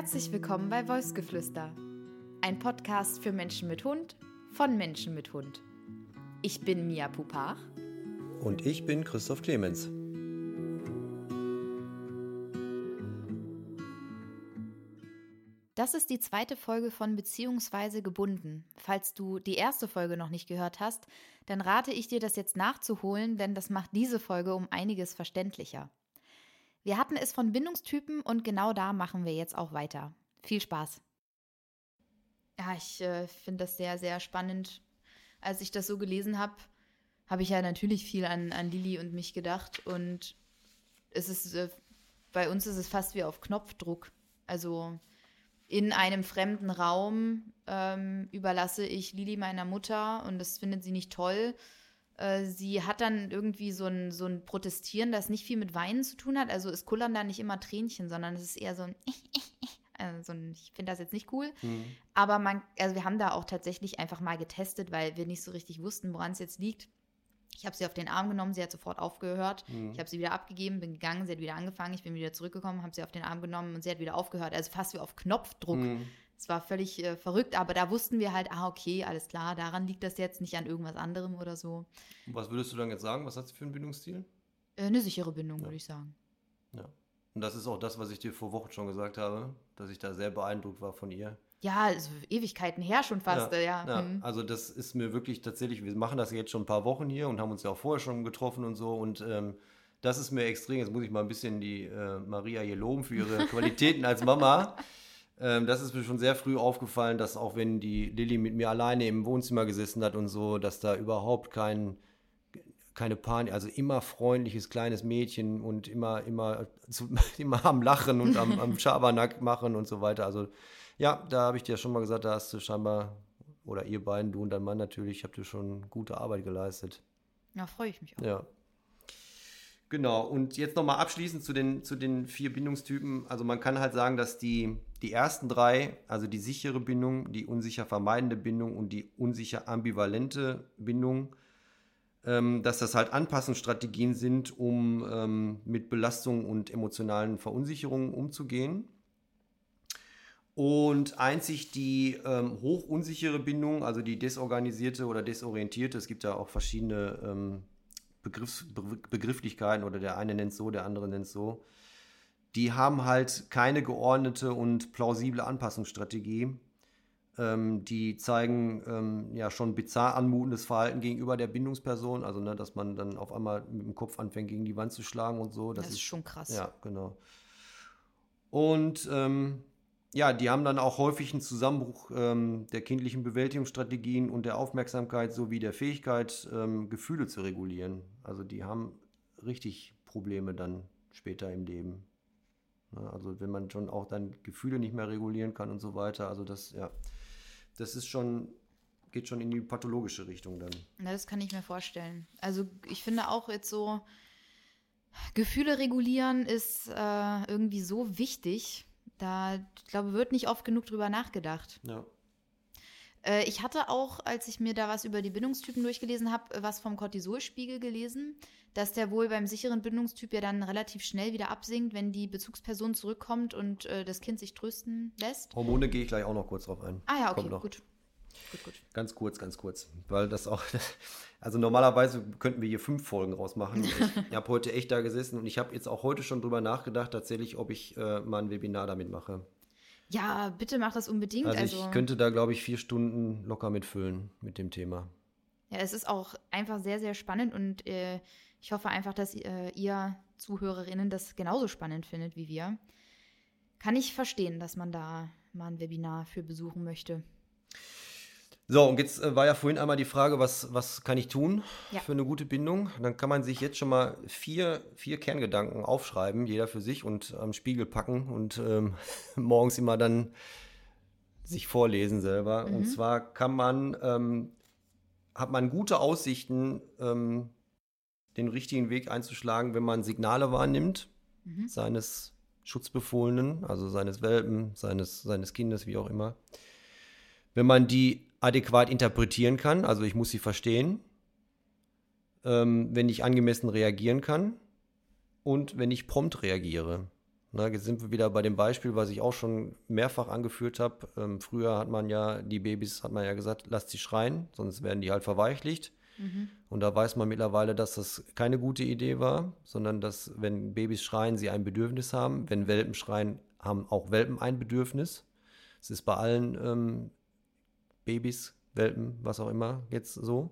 Herzlich willkommen bei Wolfsgeflüster, ein Podcast für Menschen mit Hund von Menschen mit Hund. Ich bin Mia Pupach. Und ich bin Christoph Clemens. Das ist die zweite Folge von Beziehungsweise gebunden. Falls du die erste Folge noch nicht gehört hast, dann rate ich dir, das jetzt nachzuholen, denn das macht diese Folge um einiges verständlicher. Wir hatten es von Bindungstypen und genau da machen wir jetzt auch weiter. Viel Spaß. Ja, ich äh, finde das sehr, sehr spannend. Als ich das so gelesen habe, habe ich ja natürlich viel an, an Lilly und mich gedacht und es ist, äh, bei uns ist es fast wie auf Knopfdruck. Also in einem fremden Raum ähm, überlasse ich Lili meiner Mutter und das findet sie nicht toll. Äh, sie hat dann irgendwie so ein, so ein Protestieren, das nicht viel mit Weinen zu tun hat. Also es kullern da nicht immer Tränchen, sondern es ist eher so ein, also ich finde das jetzt nicht cool. Mhm. Aber man, also wir haben da auch tatsächlich einfach mal getestet, weil wir nicht so richtig wussten, woran es jetzt liegt. Ich habe sie auf den Arm genommen, sie hat sofort aufgehört. Mhm. Ich habe sie wieder abgegeben, bin gegangen, sie hat wieder angefangen, ich bin wieder zurückgekommen, habe sie auf den Arm genommen und sie hat wieder aufgehört. Also fast wie auf Knopfdruck. Mhm. Es war völlig äh, verrückt, aber da wussten wir halt, ah, okay, alles klar, daran liegt das jetzt, nicht an irgendwas anderem oder so. Was würdest du dann jetzt sagen? Was hat sie für einen Bindungsstil? Äh, eine sichere Bindung, ja. würde ich sagen. Ja. Und das ist auch das, was ich dir vor Wochen schon gesagt habe, dass ich da sehr beeindruckt war von ihr. Ja, also Ewigkeiten her schon fast, ja. ja. ja. Hm. Also das ist mir wirklich tatsächlich, wir machen das jetzt schon ein paar Wochen hier und haben uns ja auch vorher schon getroffen und so und ähm, das ist mir extrem, jetzt muss ich mal ein bisschen die äh, Maria hier loben für ihre Qualitäten als Mama. Ähm, das ist mir schon sehr früh aufgefallen, dass auch wenn die Lilly mit mir alleine im Wohnzimmer gesessen hat und so, dass da überhaupt kein, keine Panik, also immer freundliches kleines Mädchen und immer, immer, immer am Lachen und am, am Schabernack machen und so weiter. Also ja, da habe ich dir schon mal gesagt, da hast du scheinbar, oder ihr beiden, du und dein Mann natürlich, habt ihr schon gute Arbeit geleistet. Ja, freue ich mich auch. Ja. Genau, und jetzt nochmal abschließend zu den, zu den vier Bindungstypen. Also man kann halt sagen, dass die, die ersten drei, also die sichere Bindung, die unsicher vermeidende Bindung und die unsicher ambivalente Bindung, ähm, dass das halt Anpassungsstrategien sind, um ähm, mit Belastungen und emotionalen Verunsicherungen umzugehen. Und einzig die ähm, hochunsichere Bindung, also die desorganisierte oder desorientierte, es gibt ja auch verschiedene ähm, Begriffs, Begrifflichkeiten oder der eine nennt es so, der andere nennt es so, die haben halt keine geordnete und plausible Anpassungsstrategie. Ähm, die zeigen ähm, ja schon bizarr anmutendes Verhalten gegenüber der Bindungsperson, also ne, dass man dann auf einmal mit dem Kopf anfängt, gegen die Wand zu schlagen und so. Das, das ist, ist schon krass. Ja, genau. Und ähm, ja, die haben dann auch häufig einen Zusammenbruch ähm, der kindlichen Bewältigungsstrategien und der Aufmerksamkeit sowie der Fähigkeit, ähm, Gefühle zu regulieren. Also die haben richtig Probleme dann später im Leben. Ja, also wenn man schon auch dann Gefühle nicht mehr regulieren kann und so weiter. Also das, ja, das ist schon, geht schon in die pathologische Richtung dann. Ja, das kann ich mir vorstellen. Also ich finde auch jetzt so, Gefühle regulieren ist äh, irgendwie so wichtig da, ich glaube, wird nicht oft genug drüber nachgedacht. Ja. Äh, ich hatte auch, als ich mir da was über die Bindungstypen durchgelesen habe, äh, was vom Cortisolspiegel gelesen, dass der wohl beim sicheren Bindungstyp ja dann relativ schnell wieder absinkt, wenn die Bezugsperson zurückkommt und äh, das Kind sich trösten lässt. Hormone gehe ich gleich auch noch kurz drauf ein. Ah ja, okay, gut. Gut, gut. Ganz kurz, ganz kurz. Weil das auch, also normalerweise könnten wir hier fünf Folgen rausmachen. Ich habe heute echt da gesessen und ich habe jetzt auch heute schon drüber nachgedacht, tatsächlich, ob ich äh, mal ein Webinar damit mache. Ja, bitte mach das unbedingt. Also, also ich könnte da, glaube ich, vier Stunden locker mitfüllen mit dem Thema. Ja, es ist auch einfach sehr, sehr spannend und äh, ich hoffe einfach, dass äh, ihr Zuhörerinnen das genauso spannend findet wie wir. Kann ich verstehen, dass man da mal ein Webinar für besuchen möchte. So, und jetzt äh, war ja vorhin einmal die Frage, was, was kann ich tun ja. für eine gute Bindung? Dann kann man sich jetzt schon mal vier, vier Kerngedanken aufschreiben, jeder für sich und am Spiegel packen und ähm, morgens immer dann sich vorlesen selber. Mhm. Und zwar kann man, ähm, hat man gute Aussichten, ähm, den richtigen Weg einzuschlagen, wenn man Signale wahrnimmt, mhm. seines Schutzbefohlenen, also seines Welpen, seines, seines Kindes, wie auch immer. Wenn man die adäquat interpretieren kann, also ich muss sie verstehen, ähm, wenn ich angemessen reagieren kann und wenn ich prompt reagiere. Na, jetzt sind wir wieder bei dem Beispiel, was ich auch schon mehrfach angeführt habe. Ähm, früher hat man ja, die Babys, hat man ja gesagt, lasst sie schreien, sonst werden die halt verweichlicht. Mhm. Und da weiß man mittlerweile, dass das keine gute Idee war, sondern dass, wenn Babys schreien, sie ein Bedürfnis haben. Wenn Welpen schreien, haben auch Welpen ein Bedürfnis. Es ist bei allen ähm, Babys, Welpen, was auch immer, jetzt so.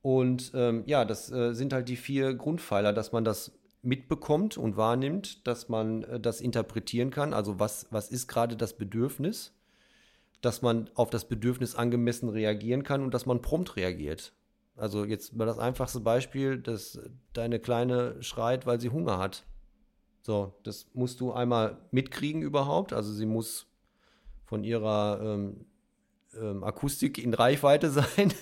Und ähm, ja, das äh, sind halt die vier Grundpfeiler, dass man das mitbekommt und wahrnimmt, dass man äh, das interpretieren kann. Also was, was ist gerade das Bedürfnis? Dass man auf das Bedürfnis angemessen reagieren kann und dass man prompt reagiert. Also jetzt mal das einfachste Beispiel, dass deine Kleine schreit, weil sie Hunger hat. So, das musst du einmal mitkriegen überhaupt. Also sie muss von ihrer ähm, ähm, Akustik in Reichweite sein.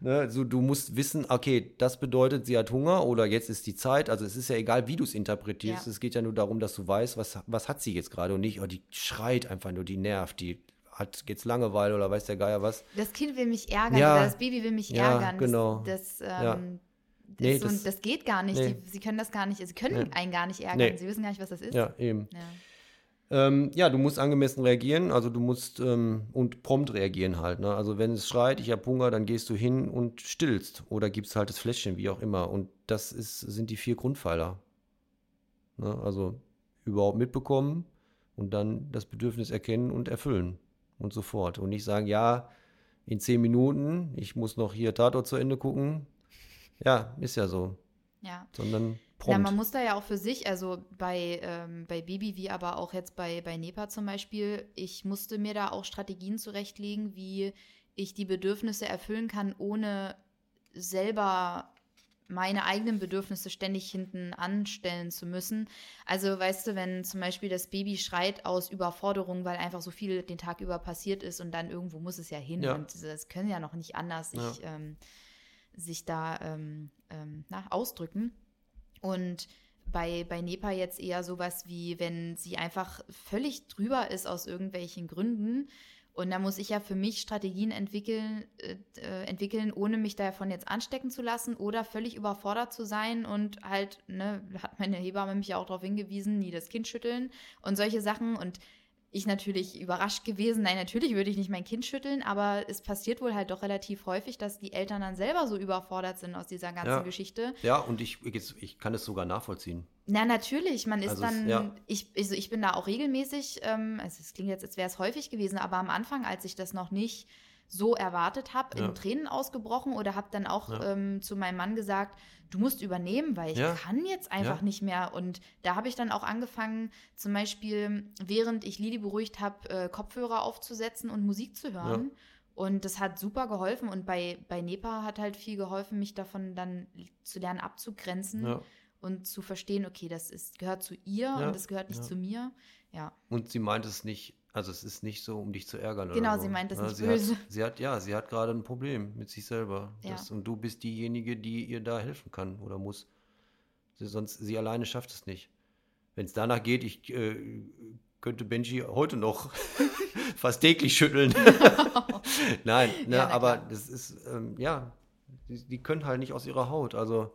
ne? also du musst wissen, okay, das bedeutet, sie hat Hunger oder jetzt ist die Zeit. Also es ist ja egal, wie du es interpretierst. Ja. Es geht ja nur darum, dass du weißt, was, was hat sie jetzt gerade und nicht, oh, die schreit einfach nur, die nervt, die hat jetzt Langeweile oder weiß der Geier was. Das Kind will mich ärgern ja. oder das Baby will mich ja, ärgern. Genau. Das, das, ähm, ja. nee, das, so, das, geht gar nicht. Nee. Sie, sie, können das gar nicht, sie können nee. einen gar nicht ärgern. Nee. Sie wissen gar nicht, was das ist. Ja, eben. Ja. Ähm, ja, du musst angemessen reagieren, also du musst ähm, und prompt reagieren halt. Ne? Also wenn es schreit, ich habe Hunger, dann gehst du hin und stillst oder gibst halt das Fläschchen, wie auch immer. Und das ist, sind die vier Grundpfeiler. Ne? Also überhaupt mitbekommen und dann das Bedürfnis erkennen und erfüllen und so fort. Und nicht sagen, ja, in zehn Minuten, ich muss noch hier Tatort zu Ende gucken. Ja, ist ja so. Ja. Sondern prompt. Ja, man muss da ja auch für sich, also bei, ähm, bei Baby wie aber auch jetzt bei, bei NEPA zum Beispiel, ich musste mir da auch Strategien zurechtlegen, wie ich die Bedürfnisse erfüllen kann, ohne selber meine eigenen Bedürfnisse ständig hinten anstellen zu müssen. Also weißt du, wenn zum Beispiel das Baby schreit aus Überforderung, weil einfach so viel den Tag über passiert ist und dann irgendwo muss es ja hin ja. und es können ja noch nicht anders sich, ja. ähm, sich da ähm, ähm, na, ausdrücken. Und bei, bei Nepa jetzt eher sowas wie, wenn sie einfach völlig drüber ist aus irgendwelchen Gründen, und da muss ich ja für mich Strategien entwickeln, äh, äh, entwickeln, ohne mich davon jetzt anstecken zu lassen oder völlig überfordert zu sein und halt, ne, hat meine Hebamme mich ja auch darauf hingewiesen, nie das Kind schütteln und solche Sachen. Und ich natürlich überrascht gewesen. Nein, natürlich würde ich nicht mein Kind schütteln, aber es passiert wohl halt doch relativ häufig, dass die Eltern dann selber so überfordert sind aus dieser ganzen ja. Geschichte. Ja, und ich, ich kann es sogar nachvollziehen. Na, natürlich. Man ist also dann, es, ja. ich, also ich bin da auch regelmäßig, ähm, also es klingt jetzt, als wäre es häufig gewesen, aber am Anfang, als ich das noch nicht so erwartet habe, ja. in Tränen ausgebrochen oder habe dann auch ja. ähm, zu meinem Mann gesagt, du musst übernehmen, weil ich ja. kann jetzt einfach nicht mehr. Und da habe ich dann auch angefangen, zum Beispiel, während ich Lili beruhigt habe, äh, Kopfhörer aufzusetzen und Musik zu hören. Und das hat super geholfen. Und bei, bei Nepa hat halt viel geholfen, mich davon dann zu lernen abzugrenzen und zu verstehen, okay, das ist, gehört zu ihr und das gehört nicht zu mir. Ja. Und sie meint es nicht also es ist nicht so, um dich zu ärgern. Genau, so. sie meint das ja, nicht sie böse. Hat, sie hat, ja, sie hat gerade ein Problem mit sich selber. Ja. Das, und du bist diejenige, die ihr da helfen kann oder muss. Sie, sonst, sie alleine schafft es nicht. Wenn es danach geht, ich äh, könnte Benji heute noch fast täglich schütteln. Nein, ne, ja, aber das ist, ähm, ja, die, die können halt nicht aus ihrer Haut. Also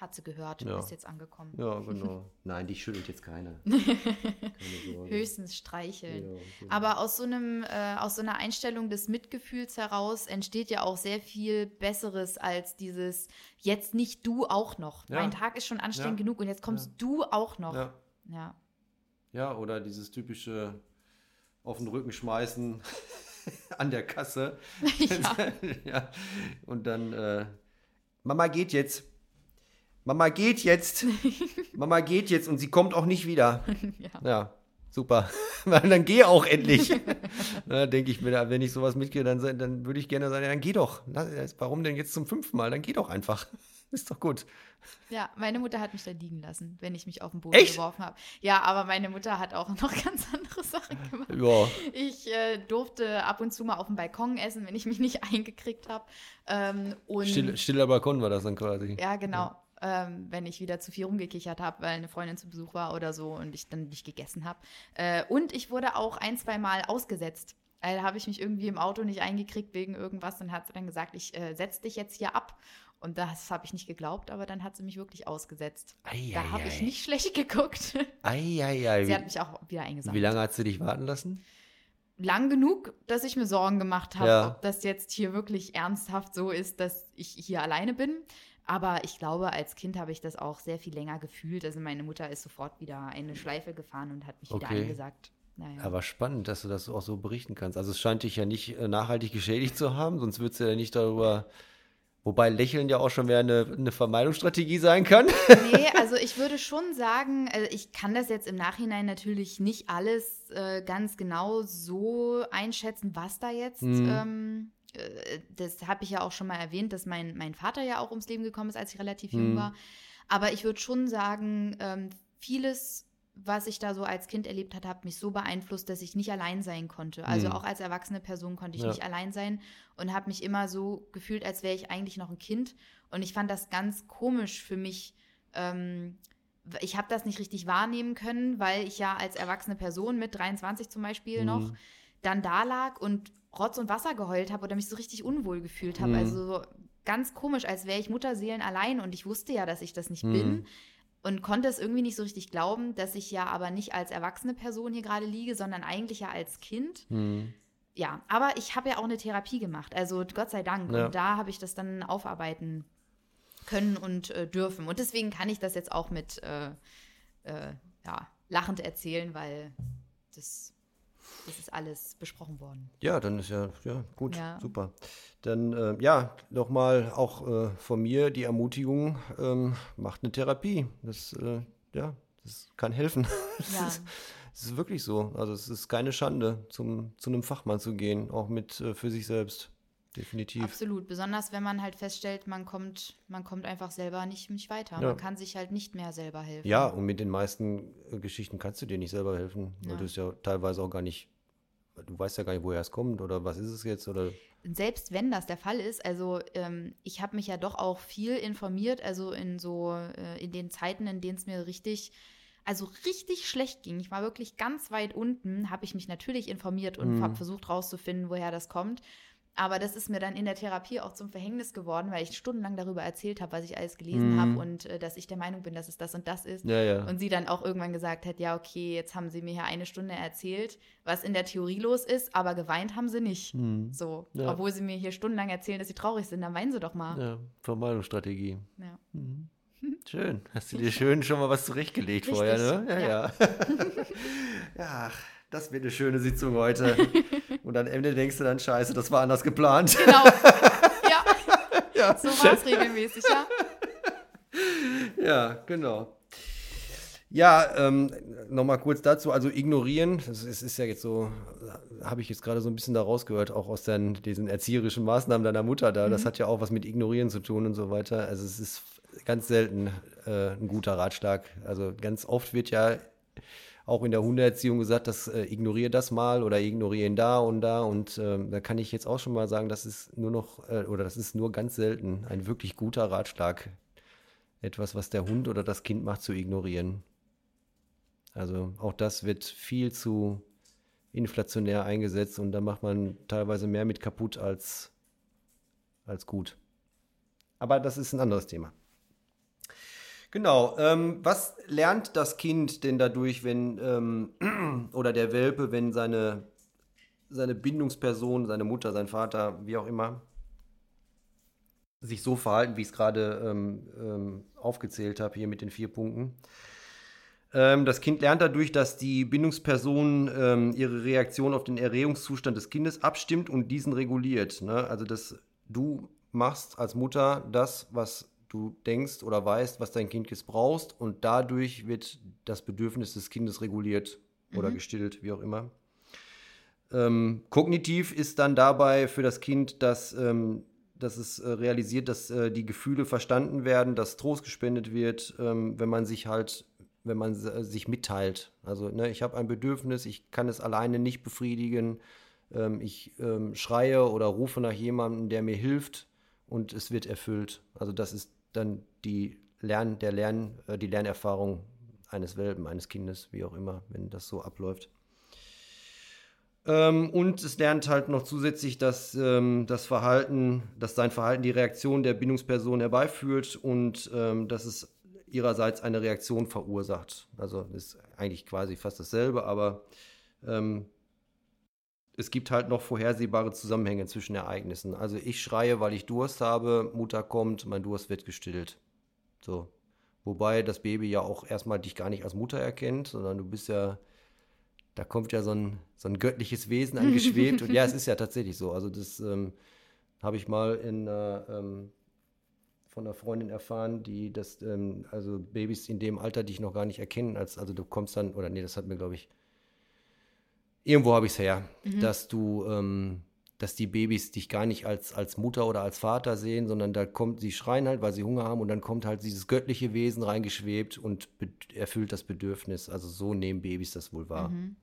hat sie gehört, ja. ist jetzt angekommen. Ja, genau. Nein, die schüttelt jetzt keine. keine Höchstens streicheln. Ja, genau. Aber aus so einem, äh, aus so einer Einstellung des Mitgefühls heraus entsteht ja auch sehr viel Besseres als dieses jetzt nicht du auch noch. Ja. Mein Tag ist schon anstrengend genug und jetzt kommst du auch noch. Ja. ja. Oder dieses typische auf den Rücken schmeißen an der Kasse. Ja. Und dann, äh, Mama geht jetzt. Mama geht jetzt. Mama geht jetzt und sie kommt auch nicht wieder. Ja, ja super. dann geh auch endlich. Na, denke ich mir, wenn ich sowas mitkriege, dann, dann würde ich gerne sagen, dann geh doch. Warum denn jetzt zum fünften Mal? Dann geh doch einfach. Ist doch gut. Ja, meine Mutter hat mich da liegen lassen, wenn ich mich auf den Boden Echt? geworfen habe. Ja, aber meine Mutter hat auch noch ganz andere Sachen gemacht. Ja. Ich äh, durfte ab und zu mal auf dem Balkon essen, wenn ich mich nicht eingekriegt habe. Ähm, Still, stiller Balkon war das dann quasi. Ja, genau. Ja ähm, wenn ich wieder zu viel rumgekichert habe, weil eine Freundin zu Besuch war oder so und ich dann nicht gegessen habe. Äh, und ich wurde auch ein, zwei Mal ausgesetzt. Äh, da habe ich mich irgendwie im Auto nicht eingekriegt wegen irgendwas und hat sie dann gesagt, ich äh, setze dich jetzt hier ab. Und das habe ich nicht geglaubt, aber dann hat sie mich wirklich ausgesetzt. Ei, da habe ich nicht schlecht geguckt. Ei, ei, ei. Sie hat mich auch wieder eingesammelt. Wie lange hat sie dich warten lassen? Lang genug, dass ich mir Sorgen gemacht habe, ja. ob das jetzt hier wirklich ernsthaft so ist, dass ich hier alleine bin. Aber ich glaube, als Kind habe ich das auch sehr viel länger gefühlt. Also meine Mutter ist sofort wieder eine Schleife gefahren und hat mich okay. wieder eingesagt. Naja. Aber spannend, dass du das auch so berichten kannst. Also es scheint dich ja nicht äh, nachhaltig geschädigt zu haben, sonst würdest du ja nicht darüber Wobei Lächeln ja auch schon wieder eine, eine Vermeidungsstrategie sein kann. Nee, also ich würde schon sagen, also ich kann das jetzt im Nachhinein natürlich nicht alles äh, ganz genau so einschätzen, was da jetzt. Mhm. Ähm, äh, das habe ich ja auch schon mal erwähnt, dass mein, mein Vater ja auch ums Leben gekommen ist, als ich relativ mhm. jung war. Aber ich würde schon sagen, ähm, vieles was ich da so als Kind erlebt hatte, hat mich so beeinflusst, dass ich nicht allein sein konnte. Also mhm. auch als erwachsene Person konnte ich ja. nicht allein sein und habe mich immer so gefühlt, als wäre ich eigentlich noch ein Kind. Und ich fand das ganz komisch für mich. Ähm, ich habe das nicht richtig wahrnehmen können, weil ich ja als erwachsene Person mit 23 zum Beispiel mhm. noch dann da lag und Rotz und Wasser geheult habe oder mich so richtig unwohl gefühlt habe. Mhm. Also ganz komisch, als wäre ich Mutterseelen allein und ich wusste ja, dass ich das nicht bin mhm und konnte es irgendwie nicht so richtig glauben, dass ich ja aber nicht als erwachsene Person hier gerade liege, sondern eigentlich ja als Kind. Mhm. Ja, aber ich habe ja auch eine Therapie gemacht, also Gott sei Dank. Ja. Und da habe ich das dann aufarbeiten können und äh, dürfen. Und deswegen kann ich das jetzt auch mit äh, äh, ja, lachend erzählen, weil das das ist alles besprochen worden. Ja, dann ist ja, ja gut, ja. super. Dann äh, ja, nochmal auch äh, von mir die Ermutigung, ähm, macht eine Therapie. Das, äh, ja, das kann helfen. Ja. das, ist, das ist wirklich so. Also es ist keine Schande, zum, zu einem Fachmann zu gehen, auch mit äh, für sich selbst. Definitiv. Absolut. Besonders wenn man halt feststellt, man kommt, man kommt einfach selber nicht, nicht weiter. Ja. Man kann sich halt nicht mehr selber helfen. Ja, und mit den meisten äh, Geschichten kannst du dir nicht selber helfen, weil du es ja teilweise auch gar nicht du weißt ja gar nicht, woher es kommt oder was ist es jetzt oder. Selbst wenn das der Fall ist, also ähm, ich habe mich ja doch auch viel informiert, also in so äh, in den Zeiten, in denen es mir richtig also richtig schlecht ging. Ich war wirklich ganz weit unten, habe ich mich natürlich informiert und mhm. habe versucht rauszufinden, woher das kommt. Aber das ist mir dann in der Therapie auch zum Verhängnis geworden, weil ich stundenlang darüber erzählt habe, was ich alles gelesen mm. habe und äh, dass ich der Meinung bin, dass es das und das ist. Ja, ja. Und sie dann auch irgendwann gesagt hat, ja, okay, jetzt haben sie mir hier eine Stunde erzählt, was in der Theorie los ist, aber geweint haben sie nicht. Mm. So, ja. obwohl sie mir hier stundenlang erzählen, dass sie traurig sind, dann weinen sie doch mal. Ja, Vermeidungsstrategie. Ja. Mhm. Schön. Hast du dir schön schon mal was zurechtgelegt Richtig. vorher, ne? Ja, ja. ja. das wird eine schöne Sitzung heute. Und am Ende denkst du dann, scheiße, das war anders geplant. Genau. Ja. ja. So war es regelmäßig, ja. Ja, genau. Ja, ähm, nochmal kurz dazu. Also ignorieren, das ist, ist ja jetzt so, habe ich jetzt gerade so ein bisschen da rausgehört, auch aus den, diesen erzieherischen Maßnahmen deiner Mutter da. Mhm. Das hat ja auch was mit Ignorieren zu tun und so weiter. Also es ist ganz selten äh, ein guter Ratschlag. Also ganz oft wird ja auch in der Hundeerziehung gesagt, dass äh, ignoriere das mal oder ignoriere ihn da und da. Und äh, da kann ich jetzt auch schon mal sagen, das ist nur noch, äh, oder das ist nur ganz selten ein wirklich guter Ratschlag, etwas, was der Hund oder das Kind macht, zu ignorieren. Also auch das wird viel zu inflationär eingesetzt und da macht man teilweise mehr mit kaputt als, als gut. Aber das ist ein anderes Thema. Genau. Ähm, was lernt das Kind denn dadurch, wenn ähm, oder der Welpe, wenn seine, seine Bindungsperson, seine Mutter, sein Vater, wie auch immer, sich so verhalten, wie ich es gerade ähm, ähm, aufgezählt habe, hier mit den vier Punkten? Ähm, das Kind lernt dadurch, dass die Bindungsperson ähm, ihre Reaktion auf den Erregungszustand des Kindes abstimmt und diesen reguliert. Ne? Also, dass du machst als Mutter das, was du denkst oder weißt, was dein Kind jetzt brauchst und dadurch wird das Bedürfnis des Kindes reguliert mhm. oder gestillt, wie auch immer. Ähm, kognitiv ist dann dabei für das Kind, dass, ähm, dass es äh, realisiert, dass äh, die Gefühle verstanden werden, dass Trost gespendet wird, ähm, wenn man sich halt, wenn man äh, sich mitteilt. Also, ne, ich habe ein Bedürfnis, ich kann es alleine nicht befriedigen, ähm, ich ähm, schreie oder rufe nach jemandem, der mir hilft und es wird erfüllt. Also das ist dann die Lern, der Lern, äh, die Lernerfahrung eines Welpen, eines Kindes, wie auch immer, wenn das so abläuft. Ähm, und es lernt halt noch zusätzlich, dass ähm, das Verhalten, dass sein Verhalten die Reaktion der Bindungsperson herbeiführt und ähm, dass es ihrerseits eine Reaktion verursacht. Also ist eigentlich quasi fast dasselbe, aber ähm, es gibt halt noch vorhersehbare Zusammenhänge zwischen Ereignissen. Also ich schreie, weil ich Durst habe, Mutter kommt, mein Durst wird gestillt. So. Wobei das Baby ja auch erstmal dich gar nicht als Mutter erkennt, sondern du bist ja, da kommt ja so ein, so ein göttliches Wesen angeschwebt. Und ja, es ist ja tatsächlich so. Also das ähm, habe ich mal in, äh, ähm, von einer Freundin erfahren, die das, ähm, also Babys in dem Alter dich noch gar nicht erkennen, als, also du kommst dann, oder nee, das hat mir, glaube ich, irgendwo habe ich es her, mhm. dass du, ähm, dass die Babys dich gar nicht als, als Mutter oder als Vater sehen, sondern da kommt, sie schreien halt, weil sie Hunger haben und dann kommt halt dieses göttliche Wesen reingeschwebt und erfüllt das Bedürfnis. Also so nehmen Babys das wohl wahr. Mhm.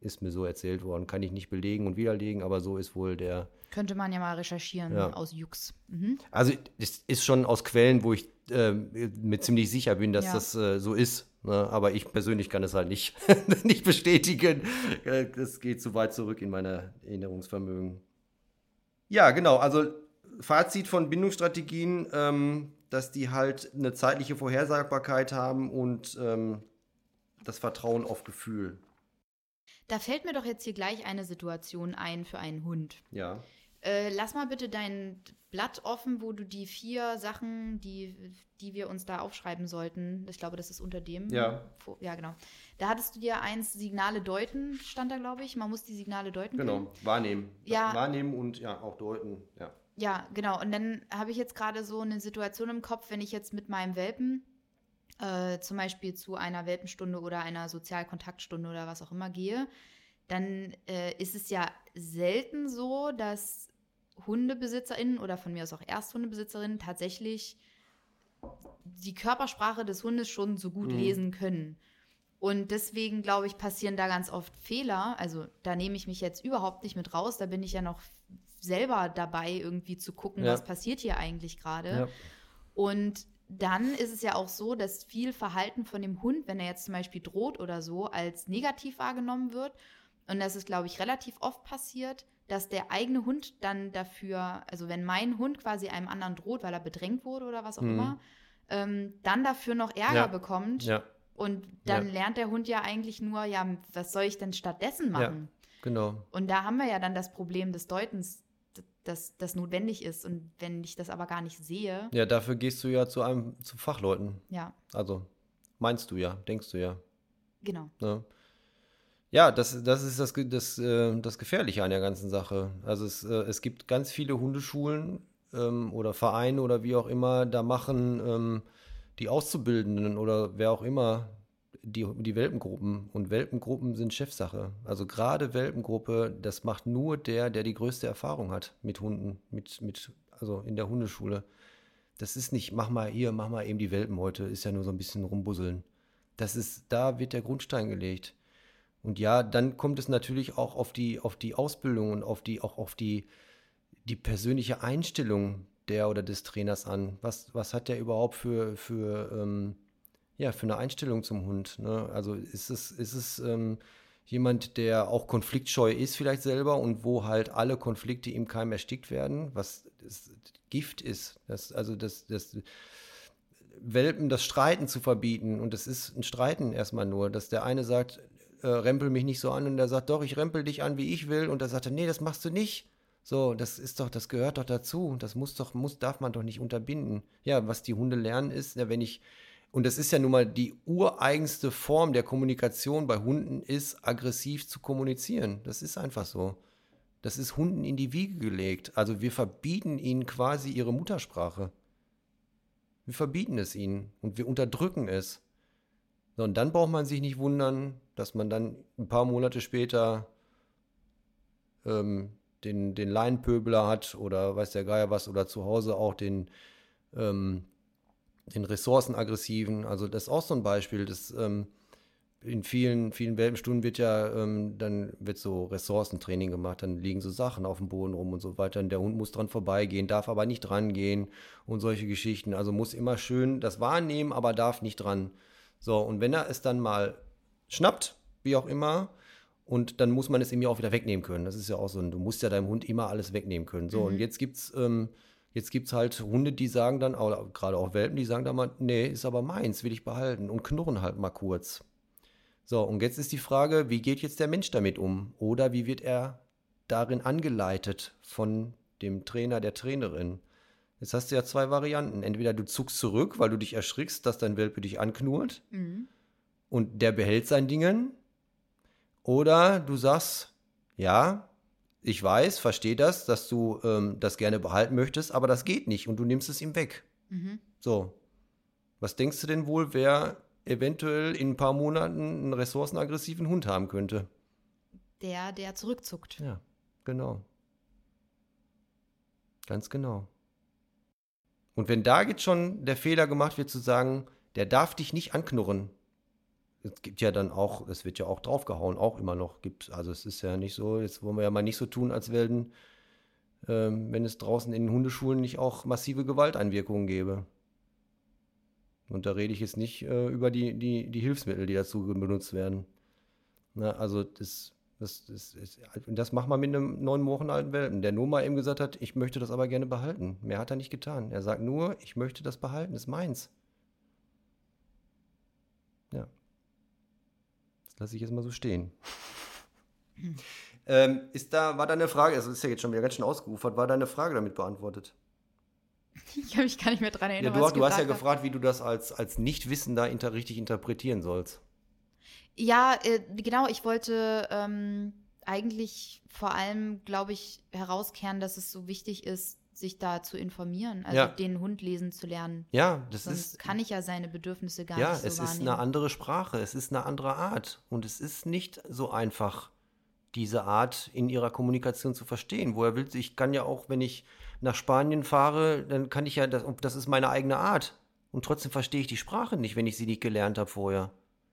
Ist mir so erzählt worden. Kann ich nicht belegen und widerlegen, aber so ist wohl der. Könnte man ja mal recherchieren ja. aus Jux. Mhm. Also es ist schon aus Quellen, wo ich äh, mir ziemlich sicher bin, dass ja. das äh, so ist. Ne? Aber ich persönlich kann es halt nicht, nicht bestätigen. Äh, das geht zu weit zurück in meine Erinnerungsvermögen. Ja, genau. Also Fazit von Bindungsstrategien, ähm, dass die halt eine zeitliche Vorhersagbarkeit haben und ähm, das Vertrauen auf Gefühl. Da fällt mir doch jetzt hier gleich eine Situation ein für einen Hund. Ja. Äh, lass mal bitte dein Blatt offen, wo du die vier Sachen, die, die wir uns da aufschreiben sollten, ich glaube, das ist unter dem. Ja. Ja, genau. Da hattest du dir eins Signale deuten, stand da, glaube ich. Man muss die Signale deuten. Genau, können. wahrnehmen. Ja. Wahrnehmen und ja, auch deuten, ja. Ja, genau. Und dann habe ich jetzt gerade so eine Situation im Kopf, wenn ich jetzt mit meinem Welpen äh, zum Beispiel zu einer Welpenstunde oder einer Sozialkontaktstunde oder was auch immer gehe, dann äh, ist es ja selten so, dass HundebesitzerInnen oder von mir aus auch Ersthundebesitzerinnen tatsächlich die Körpersprache des Hundes schon so gut mhm. lesen können. Und deswegen, glaube ich, passieren da ganz oft Fehler. Also da nehme ich mich jetzt überhaupt nicht mit raus. Da bin ich ja noch selber dabei, irgendwie zu gucken, ja. was passiert hier eigentlich gerade. Ja. Und dann ist es ja auch so, dass viel Verhalten von dem Hund, wenn er jetzt zum Beispiel droht oder so, als negativ wahrgenommen wird. Und das ist, glaube ich, relativ oft passiert, dass der eigene Hund dann dafür, also wenn mein Hund quasi einem anderen droht, weil er bedrängt wurde oder was auch mhm. immer, ähm, dann dafür noch Ärger ja. bekommt. Ja. Und dann ja. lernt der Hund ja eigentlich nur, ja, was soll ich denn stattdessen machen? Ja, genau. Und da haben wir ja dann das Problem des Deutens, dass das notwendig ist. Und wenn ich das aber gar nicht sehe. Ja, dafür gehst du ja zu einem, zu Fachleuten. Ja. Also meinst du ja, denkst du ja. Genau. Ne? Ja, das, das ist das, das, äh, das Gefährliche an der ganzen Sache. Also es, äh, es gibt ganz viele Hundeschulen ähm, oder Vereine oder wie auch immer, da machen ähm, die Auszubildenden oder wer auch immer die, die Welpengruppen. Und Welpengruppen sind Chefsache. Also gerade Welpengruppe, das macht nur der, der die größte Erfahrung hat mit Hunden, mit, mit, also in der Hundeschule. Das ist nicht, mach mal hier, mach mal eben die Welpen heute, ist ja nur so ein bisschen rumbusseln. Das ist, da wird der Grundstein gelegt. Und ja, dann kommt es natürlich auch auf die, auf die Ausbildung und auf die, auch auf die, die persönliche Einstellung der oder des Trainers an. Was, was hat der überhaupt für, für, ähm, ja, für eine Einstellung zum Hund? Ne? Also ist es, ist es ähm, jemand, der auch konfliktscheu ist vielleicht selber und wo halt alle Konflikte ihm keinem erstickt werden, was Gift ist. Das, also das, das Welpen das Streiten zu verbieten und das ist ein Streiten erstmal nur, dass der eine sagt, äh, rempel mich nicht so an. Und er sagt, doch, ich rempel dich an, wie ich will. Und er sagte, nee, das machst du nicht. So, das ist doch, das gehört doch dazu. Das muss doch, muss, darf man doch nicht unterbinden. Ja, was die Hunde lernen ist, ja, wenn ich, und das ist ja nun mal die ureigenste Form der Kommunikation bei Hunden, ist aggressiv zu kommunizieren. Das ist einfach so. Das ist Hunden in die Wiege gelegt. Also wir verbieten ihnen quasi ihre Muttersprache. Wir verbieten es ihnen und wir unterdrücken es. So, und dann braucht man sich nicht wundern, dass man dann ein paar Monate später ähm, den, den Laienpöbler hat oder weiß der Geier was oder zu Hause auch den, ähm, den Ressourcenaggressiven. Also das ist auch so ein Beispiel. Das, ähm, in vielen, vielen Welpenstunden wird ja, ähm, dann wird so Ressourcentraining gemacht, dann liegen so Sachen auf dem Boden rum und so weiter. Und der Hund muss dran vorbeigehen, darf aber nicht dran gehen und solche Geschichten. Also muss immer schön das wahrnehmen, aber darf nicht dran. So, und wenn er es dann mal schnappt, wie auch immer, Und dann muss man es ihm ja auch wieder wegnehmen können. Das ist ja auch so, du musst ja deinem Hund immer alles wegnehmen können. So, mhm. und jetzt gibt's, ähm, jetzt gibt's halt Hunde, die sagen dann, gerade auch Welpen, die sagen dann mal, nee, ist aber meins, will ich behalten und knurren halt mal kurz. So, und jetzt ist die Frage, wie geht jetzt der Mensch damit um? Oder wie wird er darin angeleitet von dem Trainer, der Trainerin? Jetzt hast du ja zwei Varianten. Entweder du zuckst zurück, weil du dich erschrickst, dass dein Welpe dich anknurrt mhm. und der behält sein Dingen. Oder du sagst, ja, ich weiß, verstehe das, dass du ähm, das gerne behalten möchtest, aber das geht nicht und du nimmst es ihm weg. Mhm. So. Was denkst du denn wohl, wer eventuell in ein paar Monaten einen ressourcenaggressiven Hund haben könnte? Der, der zurückzuckt. Ja, genau. Ganz genau. Und wenn da jetzt schon der Fehler gemacht wird, zu sagen, der darf dich nicht anknurren. Es gibt ja dann auch, es wird ja auch draufgehauen, auch immer noch. Gibt, also es ist ja nicht so, jetzt wollen wir ja mal nicht so tun, als werden, ähm, wenn es draußen in den Hundeschulen nicht auch massive Gewalteinwirkungen gäbe. Und da rede ich jetzt nicht äh, über die, die, die Hilfsmittel, die dazu benutzt werden. Na, also das das, das, das, das macht man mit einem neun Wochen alten Welpen, der nur mal eben gesagt hat, ich möchte das aber gerne behalten. Mehr hat er nicht getan. Er sagt nur, ich möchte das behalten, das ist meins. Ja. Das lasse ich jetzt mal so stehen. ähm, ist da, war da eine Frage, also ist ja jetzt schon wieder ganz schön ausgeufert, war da eine Frage damit beantwortet? Ich kann mich gar nicht mehr dran erinnern. Ja, du, du hast ja gefragt, wie du das als, als Nichtwissender inter, richtig interpretieren sollst. Ja, äh, genau, ich wollte ähm, eigentlich vor allem, glaube ich, herauskehren, dass es so wichtig ist, sich da zu informieren, also ja. den Hund lesen zu lernen. Ja, das Sonst ist. kann ich ja seine Bedürfnisse gar ja, nicht so es ist eine andere Sprache, es ist eine andere Art und es ist nicht so einfach, diese Art in ihrer Kommunikation zu verstehen. Woher will sie? Ich kann ja auch, wenn ich nach Spanien fahre, dann kann ich ja, das, das ist meine eigene Art und trotzdem verstehe ich die Sprache nicht, wenn ich sie nicht gelernt habe vorher.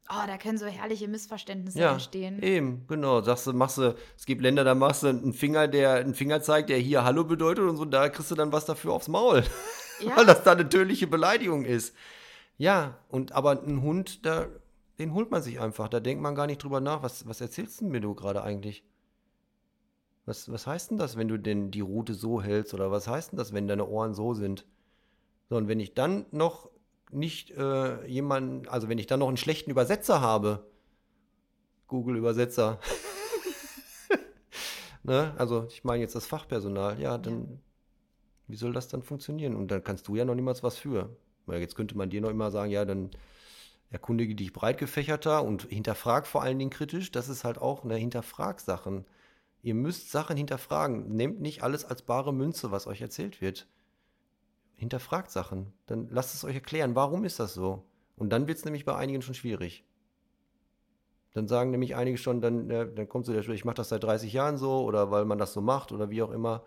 Oh, da können so herrliche Missverständnisse ja, entstehen. Eben, genau. Sagst du, machst du, es gibt Länder, da machst du einen Finger, der einen Finger zeigt, der hier Hallo bedeutet und so, da kriegst du dann was dafür aufs Maul. Ja. Weil das da eine tödliche Beleidigung ist. Ja, und aber ein Hund, da, den holt man sich einfach. Da denkt man gar nicht drüber nach. Was, was erzählst du mir du gerade eigentlich? Was, was heißt denn das, wenn du denn die Route so hältst? Oder was heißt denn das, wenn deine Ohren so sind? So, und wenn ich dann noch nicht äh, jemanden, also wenn ich dann noch einen schlechten Übersetzer habe, Google-Übersetzer, ne? also ich meine jetzt das Fachpersonal, ja, dann, ja. wie soll das dann funktionieren? Und dann kannst du ja noch niemals was für. Weil jetzt könnte man dir noch immer sagen, ja, dann erkundige dich breit gefächerter und hinterfrag vor allen Dingen kritisch. Das ist halt auch eine Hinterfrag Sachen. Ihr müsst Sachen hinterfragen. Nehmt nicht alles als bare Münze, was euch erzählt wird hinterfragt Sachen. Dann lasst es euch erklären, warum ist das so? Und dann wird es nämlich bei einigen schon schwierig. Dann sagen nämlich einige schon, dann, äh, dann kommt so der Spruch, ich mache das seit 30 Jahren so oder weil man das so macht oder wie auch immer.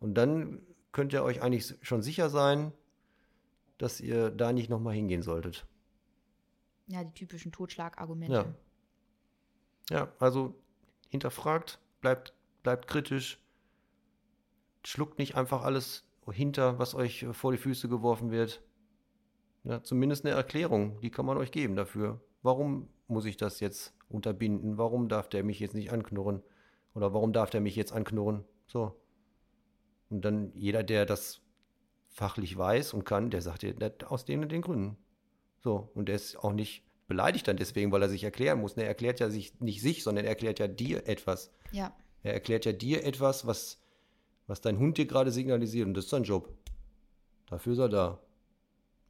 Und dann könnt ihr euch eigentlich schon sicher sein, dass ihr da nicht nochmal hingehen solltet. Ja, die typischen Totschlagargumente. Ja. Ja, also hinterfragt, bleibt, bleibt kritisch, schluckt nicht einfach alles hinter, was euch äh, vor die Füße geworfen wird. Ja, zumindest eine Erklärung, die kann man euch geben dafür. Warum muss ich das jetzt unterbinden? Warum darf der mich jetzt nicht anknurren? Oder warum darf der mich jetzt anknurren? So. Und dann jeder, der das fachlich weiß und kann, der sagt dir aus den und den Gründen. So. Und der ist auch nicht beleidigt dann deswegen, weil er sich erklären muss. Er erklärt ja sich nicht sich, sondern er erklärt ja dir etwas. Ja. Er erklärt ja dir etwas, was was dein Hund dir gerade signalisiert. Und das ist sein Job. Dafür ist er da.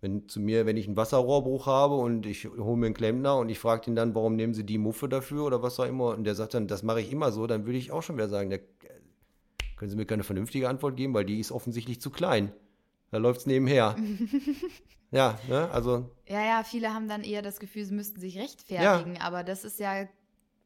Wenn zu mir, wenn ich einen Wasserrohrbruch habe und ich hole mir einen Klempner und ich frage ihn dann, warum nehmen sie die Muffe dafür oder was auch immer, und der sagt dann, das mache ich immer so, dann würde ich auch schon wieder sagen, der, können Sie mir keine vernünftige Antwort geben, weil die ist offensichtlich zu klein. Da läuft es nebenher. ja, ne, also. Ja, ja, viele haben dann eher das Gefühl, sie müssten sich rechtfertigen, ja. aber das ist ja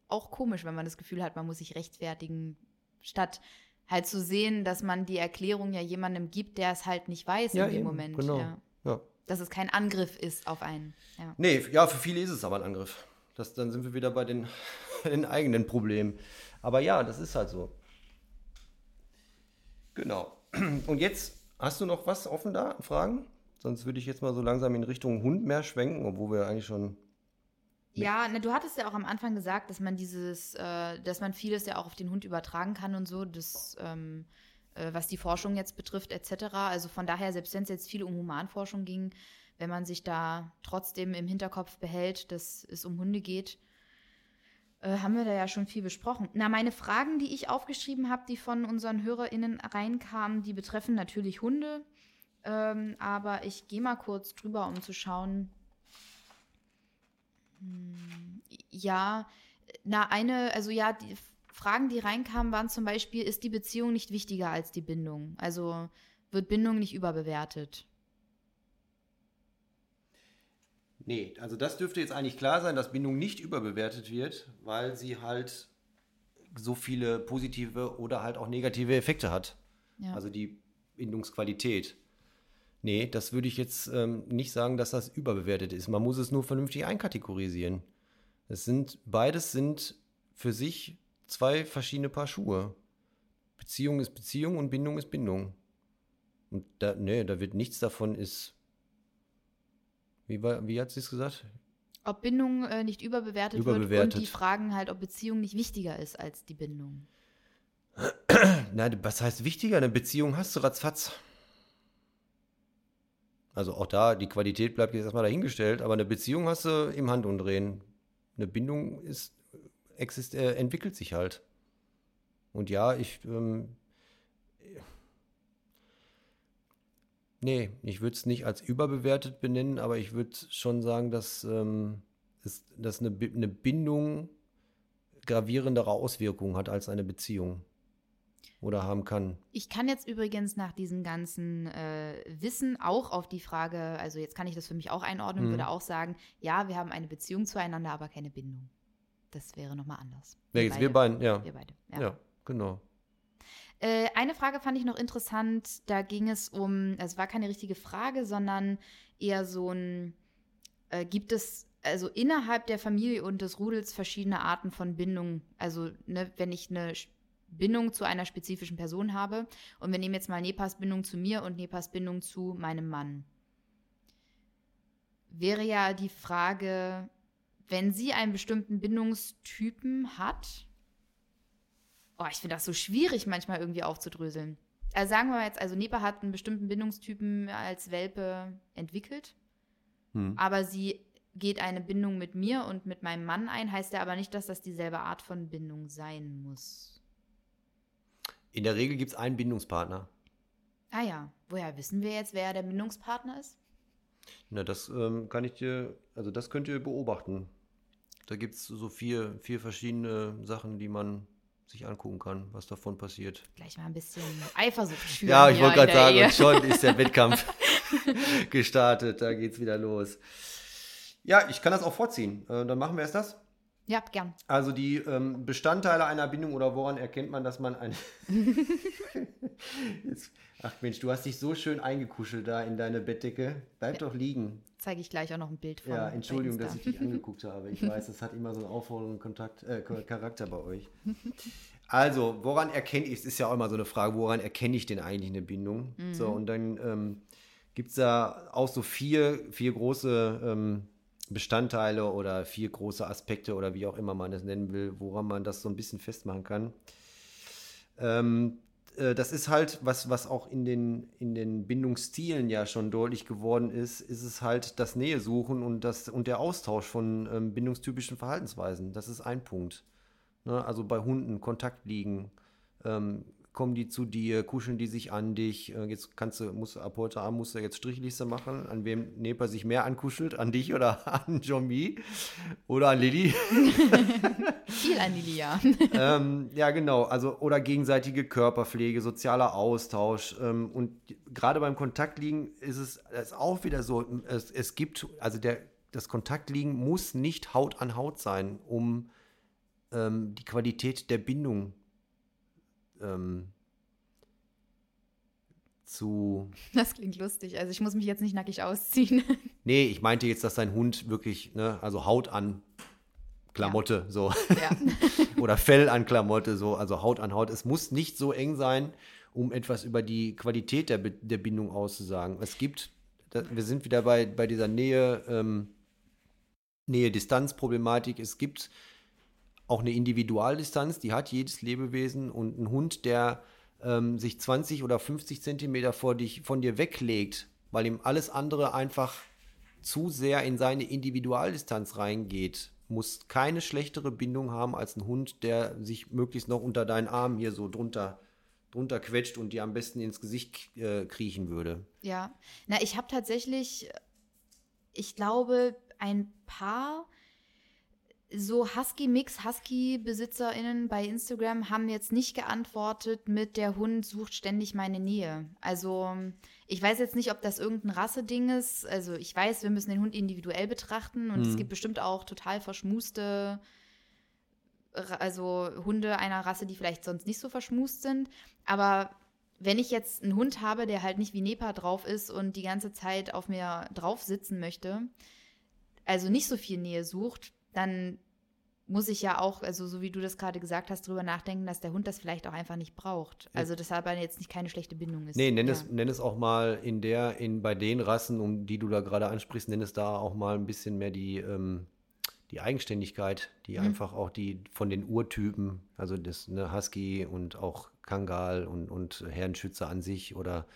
auch komisch, wenn man das Gefühl hat, man muss sich rechtfertigen, statt halt zu sehen, dass man die Erklärung ja jemandem gibt, der es halt nicht weiß ja, in dem eben, Moment. Genau. Ja. ja. Dass es kein Angriff ist auf einen. Ja. Nee, ja, für viele ist es aber ein Angriff. Das, dann sind wir wieder bei den, den eigenen Problemen. Aber ja, das ist halt so. Genau. Und jetzt hast du noch was offen da, Fragen? Sonst würde ich jetzt mal so langsam in Richtung Hund mehr schwenken, obwohl wir eigentlich schon Ja, ne, du hattest ja auch am Anfang gesagt, dass man dieses, äh, dass man vieles ja auch auf den Hund übertragen kann und so, das, ähm, äh, was die Forschung jetzt betrifft, etc. Also von daher, selbst wenn es jetzt viel um Humanforschung ging, wenn man sich da trotzdem im Hinterkopf behält, dass es um Hunde geht, äh, haben wir da ja schon viel besprochen. Na, meine Fragen, die ich aufgeschrieben habe, die von unseren HörerInnen reinkamen, die betreffen natürlich Hunde. Ähm, aber ich gehe mal kurz drüber, um zu schauen. Hm, ja, na, eine, also ja, die Fragen, die reinkamen, waren zum Beispiel, ist die Beziehung nicht wichtiger als die Bindung? Also wird Bindung nicht überbewertet? Nee, also das dürfte jetzt eigentlich klar sein, dass Bindung nicht überbewertet wird, weil sie halt so viele positive oder halt auch negative Effekte hat. Ja. Also die Bindungsqualität. Nee, das würde ich jetzt ähm, nicht sagen, dass das überbewertet ist. Man muss es nur vernünftig einkategorisieren. Es sind, beides sind für sich zwei verschiedene Paar Schuhe. Beziehung ist Beziehung und Bindung ist Bindung. Und da, nee, da wird nichts davon ist wie, war, wie hat sie es gesagt? Ob Bindung äh, nicht überbewertet, überbewertet, wird und die fragen halt, ob Beziehung nicht wichtiger ist als die Bindung. Nein, was heißt wichtiger? Eine Beziehung hast du ratzfatz. Also auch da, die Qualität bleibt jetzt erstmal dahingestellt, aber eine Beziehung hast du im Handumdrehen. Eine Bindung ist, exist, äh, entwickelt sich halt. Und ja, ich ähm, Nee, ich würde es nicht als überbewertet benennen, aber ich würde schon sagen, dass, ähm, es, dass eine, eine Bindung gravierendere Auswirkungen hat als eine Beziehung oder haben kann. Ich kann jetzt übrigens nach diesem ganzen äh, Wissen auch auf die Frage, also jetzt kann ich das für mich auch einordnen, mhm. würde auch sagen, ja, wir haben eine Beziehung zueinander, aber keine Bindung. Das wäre nochmal anders. Wir, ja, wir beide, ja. Wir beide, ja. ja genau. Äh, eine Frage fand ich noch interessant. Da ging es um, es war keine richtige Frage, sondern eher so ein, äh, gibt es also innerhalb der Familie und des Rudels verschiedene Arten von Bindung? Also, ne, wenn ich eine Bindung zu einer spezifischen Person habe und wir nehmen jetzt mal Nepas Bindung zu mir und Nepas Bindung zu meinem Mann. Wäre ja die Frage, wenn sie einen bestimmten Bindungstypen hat, Oh, ich finde das so schwierig manchmal irgendwie aufzudröseln. Also sagen wir mal jetzt, also Nepa hat einen bestimmten Bindungstypen als Welpe entwickelt, hm. aber sie geht eine Bindung mit mir und mit meinem Mann ein, heißt ja aber nicht, dass das dieselbe Art von Bindung sein muss. In der Regel gibt es einen Bindungspartner. Ah ja, woher wissen wir jetzt, wer der Bindungspartner ist? Na, das ähm, kann ich dir, also das könnt ihr beobachten. Da gibt es so vier, vier verschiedene Sachen, die man sich angucken kann, was davon passiert. Gleich mal ein bisschen Eifersucht schüren. ja, ich wollte gerade sagen, und schon ist der Wettkampf gestartet, da geht's wieder los. Ja, ich kann das auch vorziehen. Äh, dann machen wir erst das. Ja, gern. Also die ähm, Bestandteile einer Bindung oder woran erkennt man, dass man eine. ach Mensch, du hast dich so schön eingekuschelt da in deine Bettdecke. Bleib ja. doch liegen. Zeige ich gleich auch noch ein Bild von. Ja, Entschuldigung, dass ich dich angeguckt habe. Ich weiß, das hat immer so einen auffordernden Kontakt, äh, Charakter bei euch. Also, woran erkenne ich, es ist ja auch immer so eine Frage, woran erkenne ich denn eigentlich eine Bindung? Mhm. So, und dann ähm, gibt es da auch so vier, vier große ähm, Bestandteile oder vier große Aspekte oder wie auch immer man es nennen will, woran man das so ein bisschen festmachen kann. Ähm, äh, das ist halt, was, was auch in den, in den Bindungsstilen ja schon deutlich geworden ist, ist es halt das Nähesuchen und, das, und der Austausch von ähm, bindungstypischen Verhaltensweisen. Das ist ein Punkt. Ne? Also bei Hunden Kontakt liegen, ähm, kommen die zu dir, kuscheln die sich an dich. Äh, jetzt kannst du, musst, ab heute Abend musst du jetzt Strichliste machen, an wem Nepa sich mehr ankuschelt, an dich oder an Jomi oder an Lilly. Viel an Lilly, ja. ähm, ja, genau. Also, oder gegenseitige Körperpflege, sozialer Austausch. Ähm, und gerade beim Kontaktliegen ist es ist auch wieder so, es, es gibt, also der, das Kontaktliegen muss nicht Haut an Haut sein, um ähm, die Qualität der Bindung ähm, zu. Das klingt lustig. Also ich muss mich jetzt nicht nackig ausziehen. Nee, ich meinte jetzt, dass dein Hund wirklich, ne, also Haut an Klamotte, ja. so. Ja. Oder Fell an Klamotte, so, also Haut an Haut. Es muss nicht so eng sein, um etwas über die Qualität der, der Bindung auszusagen. Es gibt, wir sind wieder bei, bei dieser Nähe, ähm, Nähe-Distanz-Problematik. Es gibt auch eine Individualdistanz, die hat jedes Lebewesen und ein Hund, der ähm, sich 20 oder 50 Zentimeter vor dich, von dir weglegt, weil ihm alles andere einfach zu sehr in seine Individualdistanz reingeht, muss keine schlechtere Bindung haben als ein Hund, der sich möglichst noch unter deinen Arm hier so drunter drunter quetscht und dir am besten ins Gesicht äh, kriechen würde. Ja, na, ich habe tatsächlich, ich glaube, ein paar so Husky-Mix, Husky-BesitzerInnen bei Instagram haben jetzt nicht geantwortet mit der Hund sucht ständig meine Nähe. Also ich weiß jetzt nicht, ob das irgendein Rasseding ist. Also ich weiß, wir müssen den Hund individuell betrachten und mhm. es gibt bestimmt auch total verschmuste, also Hunde einer Rasse, die vielleicht sonst nicht so verschmust sind. Aber wenn ich jetzt einen Hund habe, der halt nicht wie Nepa drauf ist und die ganze Zeit auf mir drauf sitzen möchte, also nicht so viel Nähe sucht, dann muss ich ja auch, also so wie du das gerade gesagt hast, drüber nachdenken, dass der Hund das vielleicht auch einfach nicht braucht. Also deshalb jetzt nicht keine schlechte Bindung ist. Nee, nenn, ja. es, nenn es auch mal in der, in bei den Rassen, um die du da gerade ansprichst, nenn es da auch mal ein bisschen mehr die, ähm, die Eigenständigkeit, die mhm. einfach auch die von den Urtypen, also das ne, Husky und auch Kangal und, und Herrenschützer an sich oder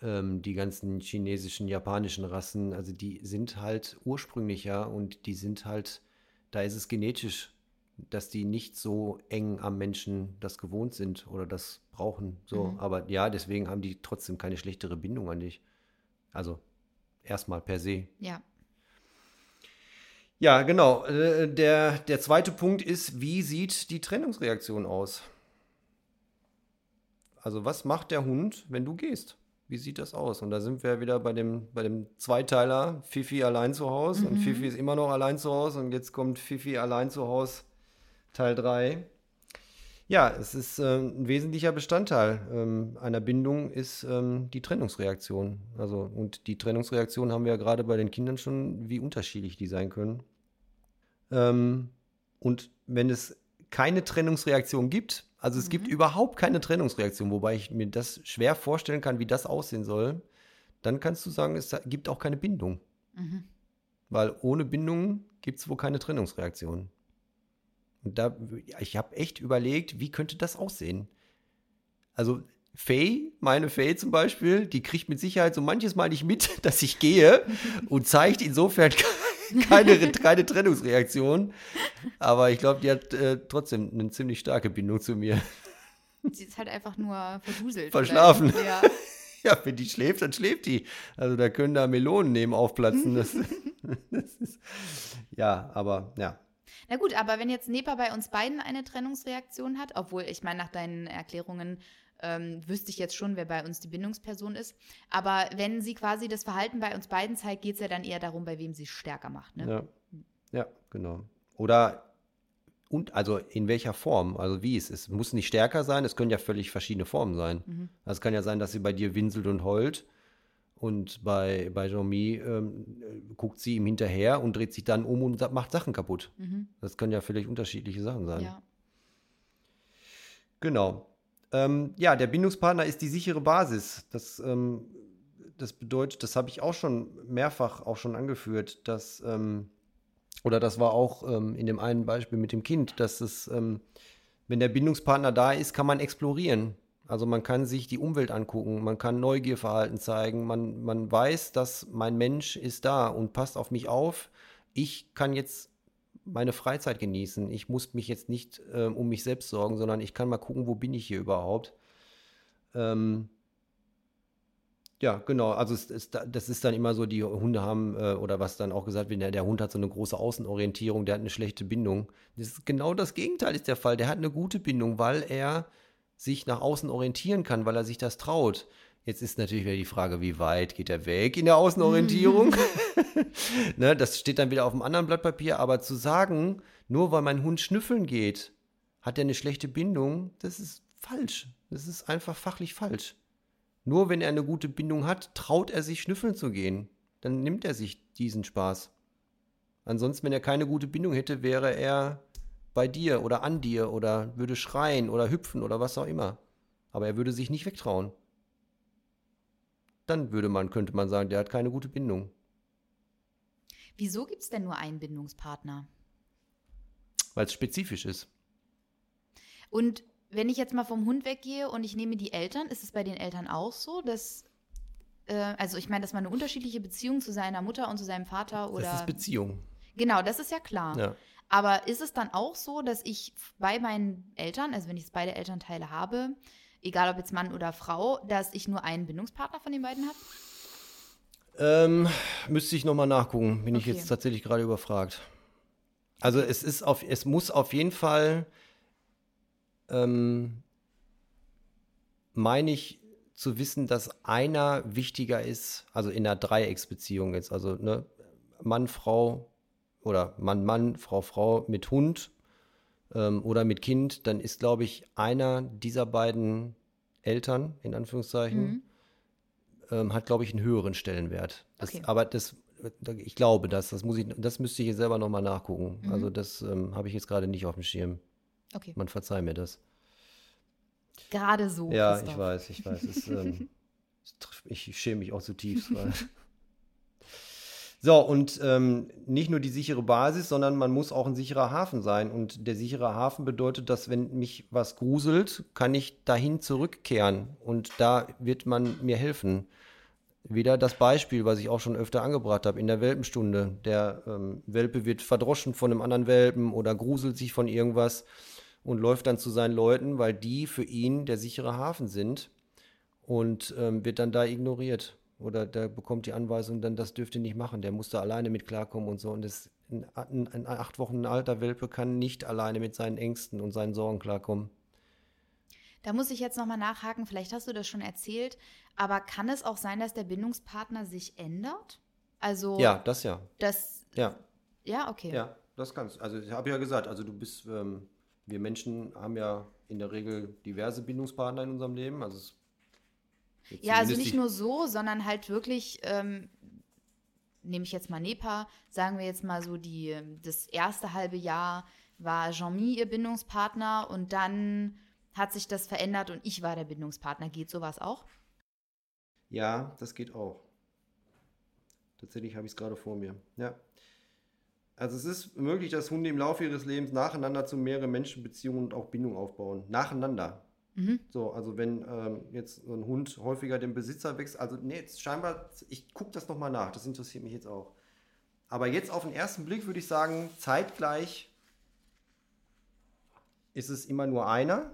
ähm, die ganzen chinesischen, japanischen Rassen, also die sind halt ursprünglicher und die sind halt, da ist es genetisch, dass die nicht so eng am Menschen das gewohnt sind oder das brauchen. So, mhm. aber ja, deswegen haben die trotzdem keine schlechtere Bindung an dich. Also erstmal per se. Ja. Ja, genau. Äh, der, der zweite Punkt ist, wie sieht die Trennungsreaktion aus? Also was macht der Hund, wenn du gehst? Wie sieht das aus? Und da sind wir wieder bei dem, bei dem Zweiteiler, Fifi allein zu Hause. Mhm. Und Fifi ist immer noch allein zu Hause. Und jetzt kommt Fifi allein zu Hause, Teil 3. Ja, es ist äh, ein wesentlicher Bestandteil ähm, einer Bindung ist ähm, die Trennungsreaktion. Also, und die Trennungsreaktion haben wir ja gerade bei den Kindern schon, wie unterschiedlich die sein können. Ähm, und wenn es keine Trennungsreaktion gibt, also es mhm. gibt überhaupt keine Trennungsreaktion, wobei ich mir das schwer vorstellen kann, wie das aussehen soll. Dann kannst du sagen, es gibt auch keine Bindung. Mhm. Weil ohne Bindung gibt es wohl keine Trennungsreaktion. Und da, ich habe echt überlegt, wie könnte das aussehen? Also Faye, meine Faye zum Beispiel, die kriegt mit Sicherheit so manches Mal nicht mit, dass ich gehe und zeigt insofern keine, keine Trennungsreaktion. Aber ich glaube, die hat äh, trotzdem eine ziemlich starke Bindung zu mir. Sie ist halt einfach nur verduselt. Verschlafen. Ja. ja, wenn die schläft, dann schläft die. Also da können da Melonen neben aufplatzen. Das, das ist, ja, aber ja. Na gut, aber wenn jetzt Nepa bei uns beiden eine Trennungsreaktion hat, obwohl ich meine, nach deinen Erklärungen ähm, wüsste ich jetzt schon, wer bei uns die Bindungsperson ist. Aber wenn sie quasi das Verhalten bei uns beiden zeigt, geht es ja dann eher darum, bei wem sie es stärker macht. Ne? Ja. ja, genau. Oder und also in welcher Form, also wie es ist. Es muss nicht stärker sein, es können ja völlig verschiedene Formen sein. Mhm. Also es kann ja sein, dass sie bei dir winselt und heult und bei, bei Jean-Mi ähm, guckt sie ihm hinterher und dreht sich dann um und macht Sachen kaputt. Mhm. Das können ja völlig unterschiedliche Sachen sein. Ja. Genau. Ähm, ja, der Bindungspartner ist die sichere Basis. Das, ähm, das bedeutet, das habe ich auch schon mehrfach auch schon angeführt, dass, ähm, oder das war auch ähm, in dem einen Beispiel mit dem Kind, dass es, ähm, wenn der Bindungspartner da ist, kann man explorieren. Also man kann sich die Umwelt angucken, man kann Neugierverhalten zeigen, man, man weiß, dass mein Mensch ist da und passt auf mich auf. Ich kann jetzt meine Freizeit genießen. Ich muss mich jetzt nicht äh, um mich selbst sorgen, sondern ich kann mal gucken, wo bin ich hier überhaupt. Ähm, ja, genau. Also es, es, das ist dann immer so, die Hunde haben, äh, oder was dann auch gesagt wird, der, der, Hund hat so eine große Außenorientierung, der hat eine schlechte Bindung. Das ist genau das Gegenteil ist der Fall. Der hat eine gute Bindung, weil er sich nach außen orientieren kann, weil er sich das traut. Jetzt ist natürlich wieder die Frage, wie weit geht er weg in der Außenorientierung? ne, das steht dann wieder auf einem anderen Blatt Papier. Aber zu sagen, nur weil mein Hund schnüffeln geht, hat er eine schlechte Bindung, das ist falsch. Das ist einfach fachlich falsch. Nur wenn er eine gute Bindung hat, traut er sich schnüffeln zu gehen. Dann nimmt er sich diesen Spaß. Ansonsten, wenn er keine gute Bindung hätte, wäre er bei dir oder an dir oder würde schreien oder hüpfen oder was auch immer. Aber er würde sich nicht wegtrauen dann würde man, könnte man sagen, der hat keine gute Bindung. Wieso gibt es denn nur einen Bindungspartner? Weil es spezifisch ist. Und wenn ich jetzt mal vom Hund weggehe und ich nehme die Eltern, ist es bei den Eltern auch so, dass äh, also ich meine, dass man eine unterschiedliche Beziehung zu seiner Mutter und zu seinem Vater oder Das ist Beziehung. Genau, das ist ja klar. Ja. Aber ist es dann auch so, dass ich bei meinen Eltern, also wenn ich jetzt beide Elternteile habe, egal ob jetzt Mann oder Frau, dass ich nur einen Bindungspartner von den beiden habe? Ähm, müsste ich nochmal nachgucken. Bin ich Okay. jetzt tatsächlich gerade überfragt. Also es ist auf, es muss auf jeden Fall, ähm, meine ich zu wissen, dass einer wichtiger ist, also in einer Dreiecksbeziehung jetzt, also ne, Mann, Frau oder Mann, Mann, Frau, Frau mit Hund ähm, oder mit Kind, dann ist, glaube ich, einer dieser beiden Eltern, in Anführungszeichen, Mhm. ähm, hat, glaube ich, einen höheren Stellenwert. Das, Okay. Aber das, ich glaube das, das muss ich, das müsste ich jetzt selber nochmal nachgucken. Mhm. Also das ähm, habe ich jetzt gerade nicht auf dem Schirm. Okay. Man verzeih mir das. Gerade so. ja, Christoph. ich weiß, ich weiß. Es, ähm, ich schäme mich auch zutiefst. Weil so, und ähm, nicht nur die sichere Basis, sondern man muss auch ein sicherer Hafen sein. Und der sichere Hafen bedeutet, dass wenn mich was gruselt, kann ich dahin zurückkehren. Und da wird man mir helfen. Wieder das Beispiel, was ich auch schon öfter angebracht habe, in der Welpenstunde. Der ähm, Welpe wird verdroschen von einem anderen Welpen oder gruselt sich von irgendwas und läuft dann zu seinen Leuten, weil die für ihn der sichere Hafen sind und ähm, wird dann da ignoriert. Oder der bekommt die Anweisung dann, das dürfte nicht machen, der muss da alleine mit klarkommen und so. Und das, ein, ein, ein acht Wochen alter Welpe kann nicht alleine mit seinen Ängsten und seinen Sorgen klarkommen. Da muss ich jetzt nochmal nachhaken, vielleicht hast du das schon erzählt, aber kann es auch sein, dass der Bindungspartner sich ändert? Also, Ja, das ja. das, Ja, ja, okay. ja, das kannst Also ich habe ja gesagt, also du bist, ähm, wir Menschen haben ja in der Regel diverse Bindungspartner in unserem Leben. Also es jetzt Ja, also nicht nur so, sondern halt wirklich, ähm, nehme ich jetzt mal Nepa, sagen wir jetzt mal so, die, ähm, das erste halbe Jahr war Jean-Mi ihr Bindungspartner und dann hat sich das verändert und ich war der Bindungspartner. Geht sowas auch? Ja, das geht auch. Tatsächlich habe ich es gerade vor mir. Ja. Also es ist möglich, dass Hunde im Laufe ihres Lebens nacheinander zu mehreren Menschenbeziehungen und auch Bindungen aufbauen. Nacheinander. Mhm. So, also wenn ähm, jetzt so ein Hund häufiger den Besitzer wechselt, also nee, jetzt scheinbar, ich gucke das nochmal nach, das interessiert mich jetzt auch. Aber jetzt auf den ersten Blick würde ich sagen, zeitgleich ist es immer nur einer.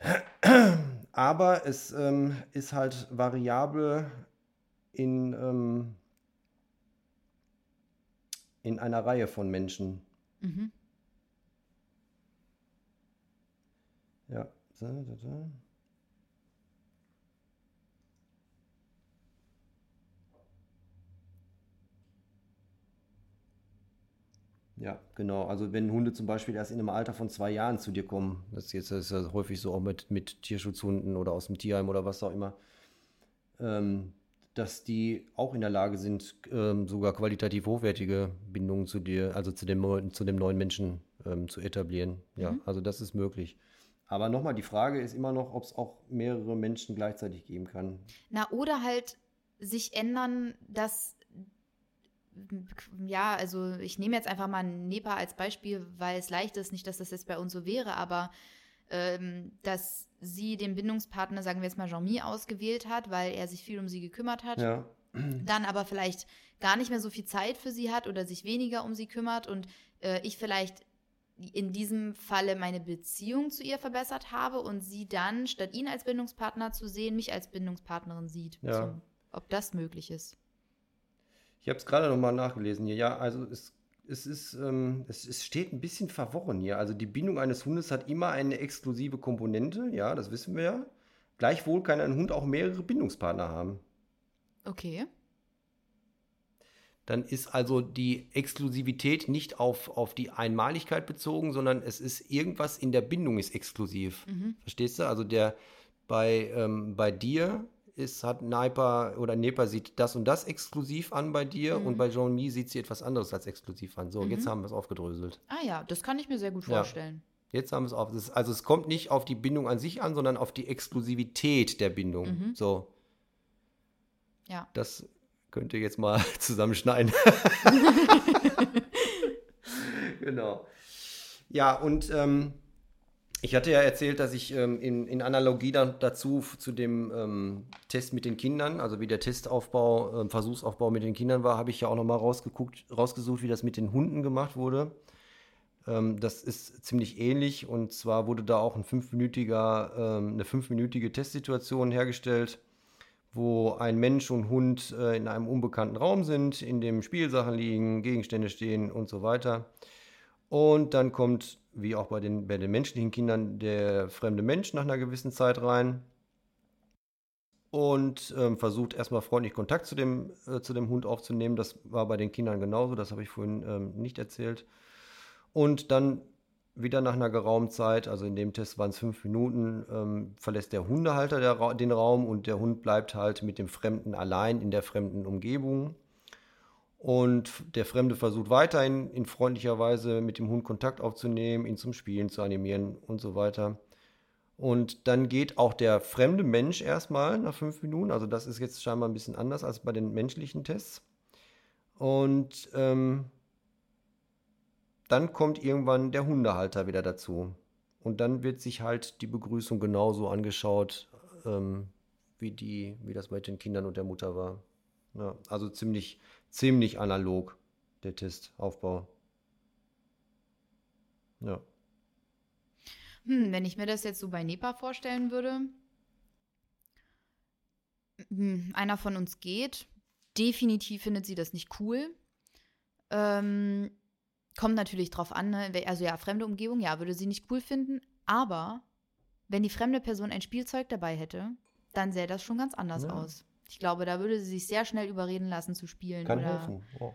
Aber es ähm, ist halt variabel in, ähm, in einer Reihe von Menschen. Mhm. Ja. Ja, genau. Also wenn Hunde zum Beispiel erst in einem Alter von zwei Jahren zu dir kommen, das ist jetzt das ist ja häufig so auch mit, mit Tierschutzhunden oder aus dem Tierheim oder was auch immer, ähm, dass die auch in der Lage sind, ähm, sogar qualitativ hochwertige Bindungen zu dir, also zu dem, neuen- zu dem neuen Menschen ähm, zu etablieren. Ja, also das ist möglich. Aber nochmal, die Frage ist immer noch, ob es auch mehrere Menschen gleichzeitig geben kann. Na, oder halt sich ändern, dass, ja, also ich nehme jetzt einfach mal Nepa als Beispiel, weil es leicht ist, nicht, dass das jetzt bei uns so wäre, aber ähm, dass sie den Bindungspartner, sagen wir jetzt mal Jean-Mi, ausgewählt hat, weil er sich viel um sie gekümmert hat, Ja, dann aber vielleicht gar nicht mehr so viel Zeit für sie hat oder sich weniger um sie kümmert und äh, ich vielleicht in diesem Falle meine Beziehung zu ihr verbessert habe und sie dann, statt ihn als Bindungspartner zu sehen, mich als Bindungspartnerin sieht. Ja. So, ob das möglich ist. Ich habe es gerade nochmal nachgelesen hier. Ja, also es, es ist, ähm, es, es steht ein bisschen verworren hier. Also die Bindung eines Hundes hat immer eine exklusive Komponente, ja, das wissen wir ja. Gleichwohl kann ein Hund auch mehrere Bindungspartner haben. Okay. Dann ist also die Exklusivität nicht auf, auf die Einmaligkeit bezogen, sondern es ist irgendwas in der Bindung ist exklusiv. Mhm. Verstehst du? Also der bei, ähm, bei dir ist, hat Niper oder Nepa sieht das und das exklusiv an bei dir Mhm. und bei Jean-Mi sieht sie etwas anderes als exklusiv an. So, Mhm. jetzt haben wir es aufgedröselt. Ah ja, das kann ich mir sehr gut Ja. vorstellen. Jetzt haben wir es auf. Ist, also es kommt nicht auf die Bindung an sich an, sondern auf die Exklusivität der Bindung. Mhm. So, Ja. das könnt ihr jetzt mal zusammenschneiden. genau. Ja, und ähm, ich hatte ja erzählt, dass ich ähm, in, in, Analogie dann dazu zu dem ähm, Test mit den Kindern, also wie der Testaufbau, äh, Versuchsaufbau mit den Kindern war, habe ich ja auch nochmal rausgeguckt, rausgesucht, wie das mit den Hunden gemacht wurde. Ähm, das ist ziemlich ähnlich und zwar wurde da auch ein fünfminütiger, ähm, eine fünfminütige Testsituation hergestellt, wo ein Mensch und Hund äh, in einem unbekannten Raum sind, in dem Spielsachen liegen, Gegenstände stehen und so weiter. Und dann kommt, wie auch bei den, bei den menschlichen Kindern, der fremde Mensch nach einer gewissen Zeit rein und ähm, versucht erstmal freundlich Kontakt zu dem, äh, zu dem Hund aufzunehmen. Das war bei den Kindern genauso, das habe ich vorhin ähm, nicht erzählt. Und dann wieder nach einer geraumen Zeit, also in dem Test waren es fünf Minuten, ähm, verlässt der Hundehalter der, den Raum und der Hund bleibt halt mit dem Fremden allein in der fremden Umgebung. Und der Fremde versucht weiterhin in freundlicher Weise mit dem Hund Kontakt aufzunehmen, ihn zum Spielen zu animieren und so weiter. Und dann geht auch der fremde Mensch erstmal nach fünf Minuten. Also das ist jetzt scheinbar ein bisschen anders als bei den menschlichen Tests. Und ähm, dann kommt irgendwann der Hundehalter wieder dazu. Und dann wird sich halt die Begrüßung genauso angeschaut, ähm, wie, die, wie das bei den Kindern und der Mutter war. Ja, also ziemlich, ziemlich analog, der Testaufbau. Ja. Hm, wenn ich mir das jetzt so bei NEPA vorstellen würde, hm, einer von uns geht, definitiv findet sie das nicht cool. Ähm, kommt natürlich drauf an, ne? also ja, fremde Umgebung, ja, würde sie nicht cool finden, aber wenn die fremde Person ein Spielzeug dabei hätte, dann sähe das schon ganz anders ja. aus. Ich glaube, da würde sie sich sehr schnell überreden lassen zu spielen Kann oder helfen. Oh.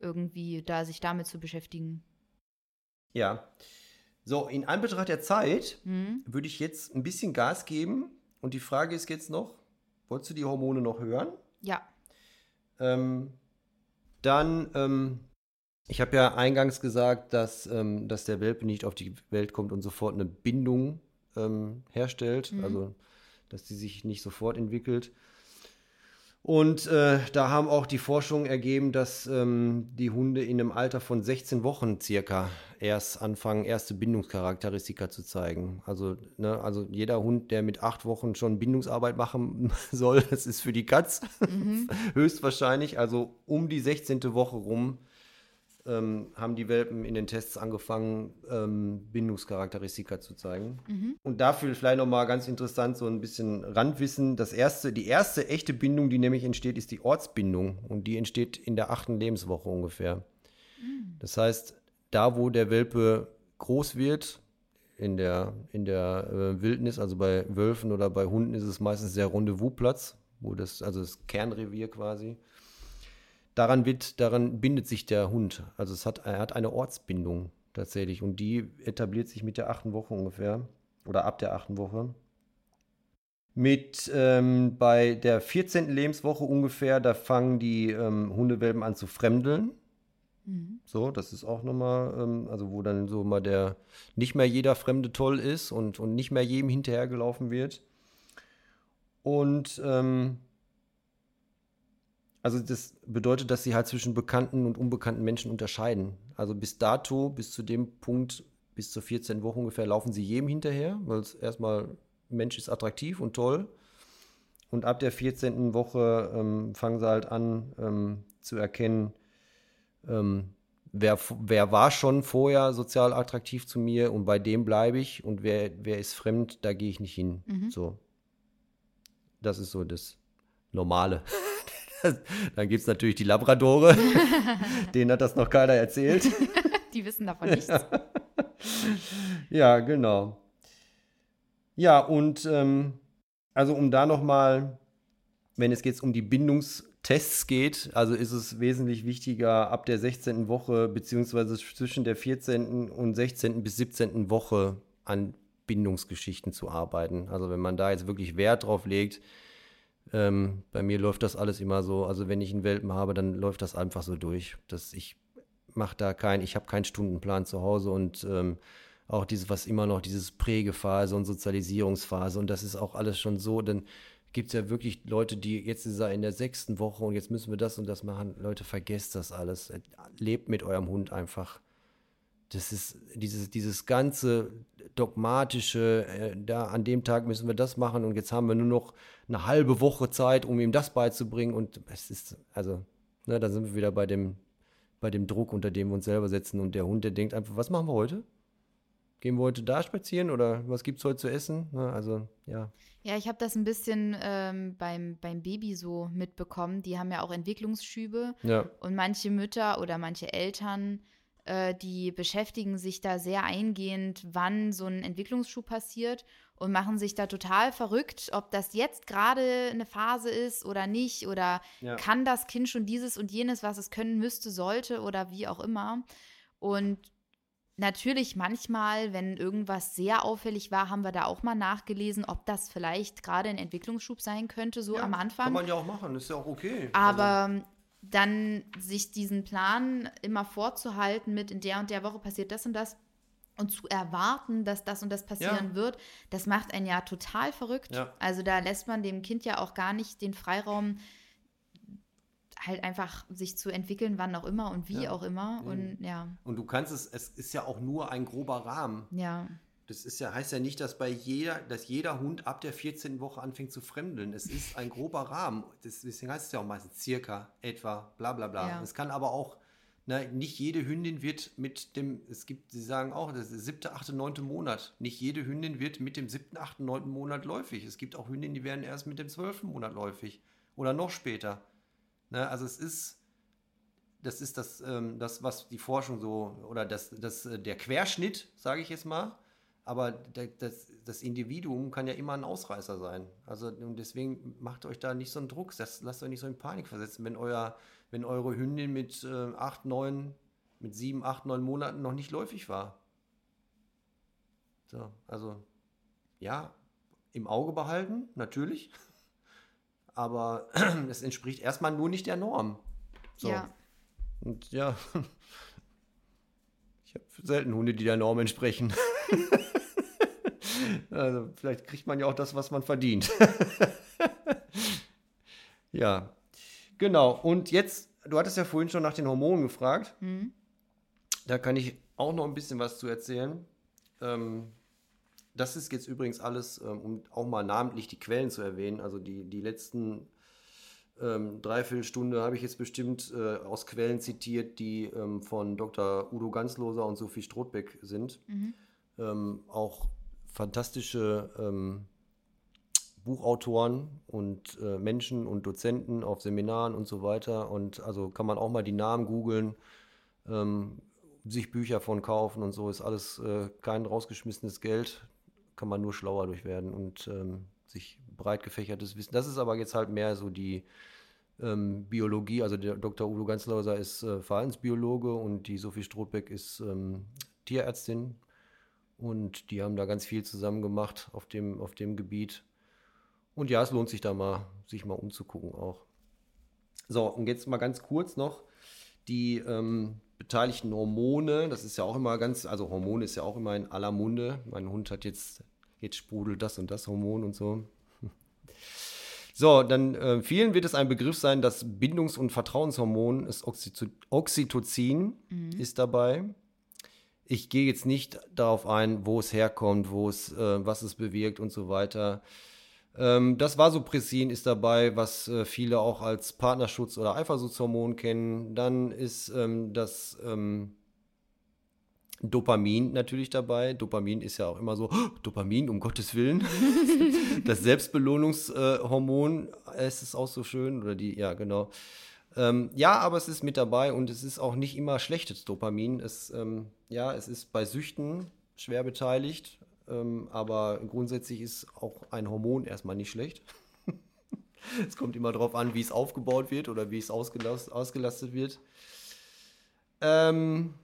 irgendwie da sich damit zu beschäftigen. Ja. So, in Anbetracht der Zeit mhm. würde ich jetzt ein bisschen Gas geben. Und die Frage ist jetzt noch: Wolltest du die Hormone noch hören? Ja. Ähm, dann, ähm, ich habe ja eingangs gesagt, dass, ähm, dass der Welpe nicht auf die Welt kommt und sofort eine Bindung ähm, herstellt. Mhm. Also, dass die sich nicht sofort entwickelt. Und äh, da haben auch die Forschungen ergeben, dass ähm, die Hunde in einem Alter von 16 Wochen circa erst anfangen, erste Bindungscharakteristika zu zeigen. Also, ne, also jeder Hund, der mit acht Wochen schon Bindungsarbeit machen soll, das ist für die Katz mhm. höchstwahrscheinlich. Also um die 16. Woche rum ähm, haben die Welpen in den Tests angefangen, ähm, Bindungscharakteristika zu zeigen. Mhm. Und dafür vielleicht nochmal ganz interessant, so ein bisschen Randwissen. Das erste, die erste echte Bindung, die nämlich entsteht, ist die Ortsbindung. Und die entsteht in der achten Lebenswoche ungefähr. Mhm. Das heißt, da wo der Welpe groß wird, in der, in der äh, Wildnis, also bei Wölfen oder bei Hunden ist es meistens der Rendezvousplatz, wo das, also das Kernrevier quasi daran wird, daran bindet sich der Hund. Also es hat, er hat eine Ortsbindung tatsächlich und die etabliert sich mit der achten Woche ungefähr oder ab der achten Woche. Mit ähm, bei der 14. Lebenswoche ungefähr, da fangen die ähm, Hundewelpen an zu fremdeln. Mhm. So, das ist auch nochmal, ähm, also wo dann so mal der, nicht mehr jeder Fremde toll ist und, und nicht mehr jedem hinterhergelaufen wird. Und ähm, also das bedeutet, dass sie halt zwischen bekannten und unbekannten Menschen unterscheiden. Also bis dato, bis zu dem Punkt, bis zur 14 Wochen ungefähr, laufen sie jedem hinterher, weil es erstmal, Mensch ist attraktiv und toll. Und ab der 14. Woche ähm, fangen sie halt an ähm, zu erkennen, ähm, wer, wer war schon vorher sozial attraktiv zu mir und bei dem bleibe ich und wer, wer ist fremd, da gehe ich nicht hin. Mhm. So. Das ist so das Normale. Dann gibt es natürlich die Labradore. Denen hat das noch keiner erzählt. die wissen davon nichts. ja, genau. Ja, und ähm, also um da nochmal, wenn es jetzt um die Bindungstests geht, also ist es wesentlich wichtiger, ab der 16. Woche beziehungsweise zwischen der 14. und 16. bis 17. Woche an Bindungsgeschichten zu arbeiten. Also wenn man da jetzt wirklich Wert drauf legt, ähm, bei mir läuft das alles immer so. Also wenn ich einen Welpen habe, dann läuft das einfach so durch. Dass ich mache da kein, ich habe keinen Stundenplan zu Hause und ähm, auch dieses, was immer noch, dieses Prägephase und Sozialisierungsphase und das ist auch alles schon so, denn gibt es ja wirklich Leute, die jetzt ist in der sechsten Woche und jetzt müssen wir das und das machen. Leute, vergesst das alles. Lebt mit eurem Hund einfach. Das ist dieses, dieses ganze dogmatische, äh, da an dem Tag müssen wir das machen und jetzt haben wir nur noch eine halbe Woche Zeit, um ihm das beizubringen. Und es ist, also, ne, da sind wir wieder bei dem, bei dem Druck, unter dem wir uns selber setzen. Und der Hund, der denkt einfach, was machen wir heute? Gehen wir heute da spazieren oder was gibt es heute zu essen? Ne, also, ja. Ja, ich habe das ein bisschen ähm, beim, beim Baby so mitbekommen. Die haben ja auch Entwicklungsschübe. Ja. Und manche Mütter oder manche Eltern, äh, die beschäftigen sich da sehr eingehend, wann so ein Entwicklungsschub passiert und machen sich da total verrückt, ob das jetzt gerade eine Phase ist oder nicht. Oder ja. kann das Kind schon dieses und jenes, was es können müsste, sollte oder wie auch immer. Und Natürlich manchmal, wenn irgendwas sehr auffällig war, haben wir da auch mal nachgelesen, ob das vielleicht gerade ein Entwicklungsschub sein könnte, so ja, am Anfang. Kann man ja auch machen, ist ja auch okay. Aber also. Dann sich diesen Plan immer vorzuhalten mit in der und der Woche passiert das und das und zu erwarten, dass das und das passieren ja. wird, das macht einen ja total verrückt. Ja. Also da lässt man dem Kind ja auch gar nicht den Freiraum, halt einfach sich zu entwickeln, wann auch immer und wie ja. auch immer. Und ja. Und du kannst es, es ist ja auch nur ein grober Rahmen. Ja. Das ist ja, heißt ja nicht, dass bei jeder, dass jeder Hund ab der 14. Woche anfängt zu fremdeln. Es ist ein grober Rahmen. deswegen heißt es ja auch meistens circa, etwa, bla bla bla. Es kann aber auch, na, nicht jede Hündin wird mit dem, es gibt, sie sagen auch, das ist der siebte, achte, neunte Monat. Nicht jede Hündin wird mit dem siebten, achten, neunten Monat läufig. Es gibt auch Hündinnen, die werden erst mit dem zwölften Monat läufig. Oder noch später. Ne? Also es ist, das ist das, ähm, das, was die Forschung so, oder das, das, äh, der Querschnitt, sage ich jetzt mal. Aber das, das Individuum kann ja immer ein Ausreißer sein. Also und deswegen macht euch da nicht so einen Druck, das, lasst euch nicht so in Panik versetzen, wenn euer, wenn eure Hündin mit äh, acht, neun, mit sieben, acht, neun Monaten noch nicht läufig war. So, also ja, im Auge behalten, natürlich aber es entspricht erstmal nur nicht der Norm. So. Ja. Und ja, ich habe selten Hunde, die der Norm entsprechen. also vielleicht kriegt man ja auch das, was man verdient. ja, genau. Und jetzt, du hattest ja vorhin schon nach den Hormonen gefragt. Mhm. Da kann ich auch noch ein bisschen was zu erzählen. Ähm, das ist jetzt übrigens alles, ähm, um auch mal namentlich die Quellen zu erwähnen. Also die, die letzten ähm, Dreiviertelstunde habe ich jetzt bestimmt äh, aus Quellen zitiert, die ähm, von Dr. Udo Ganzloser und Sophie Strothbeck sind. Mhm. Ähm, auch fantastische ähm, Buchautoren und äh, Menschen und Dozenten auf Seminaren und so weiter. Und also kann man auch mal die Namen googeln, ähm, sich Bücher von kaufen und so. Ist alles äh, kein rausgeschmissenes Geld kann man nur schlauer durch werden und ähm, sich breit gefächertes Wissen. Das ist aber jetzt halt mehr so die ähm, Biologie. Also der Dr. Udo Ganzlauser ist äh, Verhaltensbiologe und die Sophie Strothbeck ist ähm, Tierärztin. Und die haben da ganz viel zusammen gemacht auf dem, auf dem Gebiet. Und ja, es lohnt sich da mal, sich mal umzugucken auch. So, und jetzt mal ganz kurz noch die ähm, beteiligten Hormone, das ist ja auch immer ganz, also Hormone ist ja auch immer in aller Munde. Mein Hund hat jetzt, jetzt sprudelt das und das Hormon und so. So, dann äh, vielen wird es ein Begriff sein, das Bindungs- und Vertrauenshormon ist Oxytocin, mhm. ist dabei. Ich gehe jetzt nicht darauf ein, wo es herkommt, wo es, äh, was es bewirkt und so weiter. Ähm, das Vasopressin ist dabei, was äh, viele auch als Partnerschutz- oder Eifersuchtshormon kennen. Dann ist ähm, das ähm, Dopamin natürlich dabei. Dopamin ist ja auch immer so, oh, Dopamin, um Gottes Willen. das Selbstbelohnungshormon, äh, ist es auch so schön. Oder die, ja, genau. Ähm, ja, aber es ist mit dabei und es ist auch nicht immer schlechtes Dopamin. Es, ähm, ja, es ist bei Süchten schwer beteiligt. Ähm, aber grundsätzlich ist auch ein Hormon erstmal nicht schlecht. es kommt immer darauf an, wie es aufgebaut wird oder wie es ausgelast, ausgelastet wird. Ähm,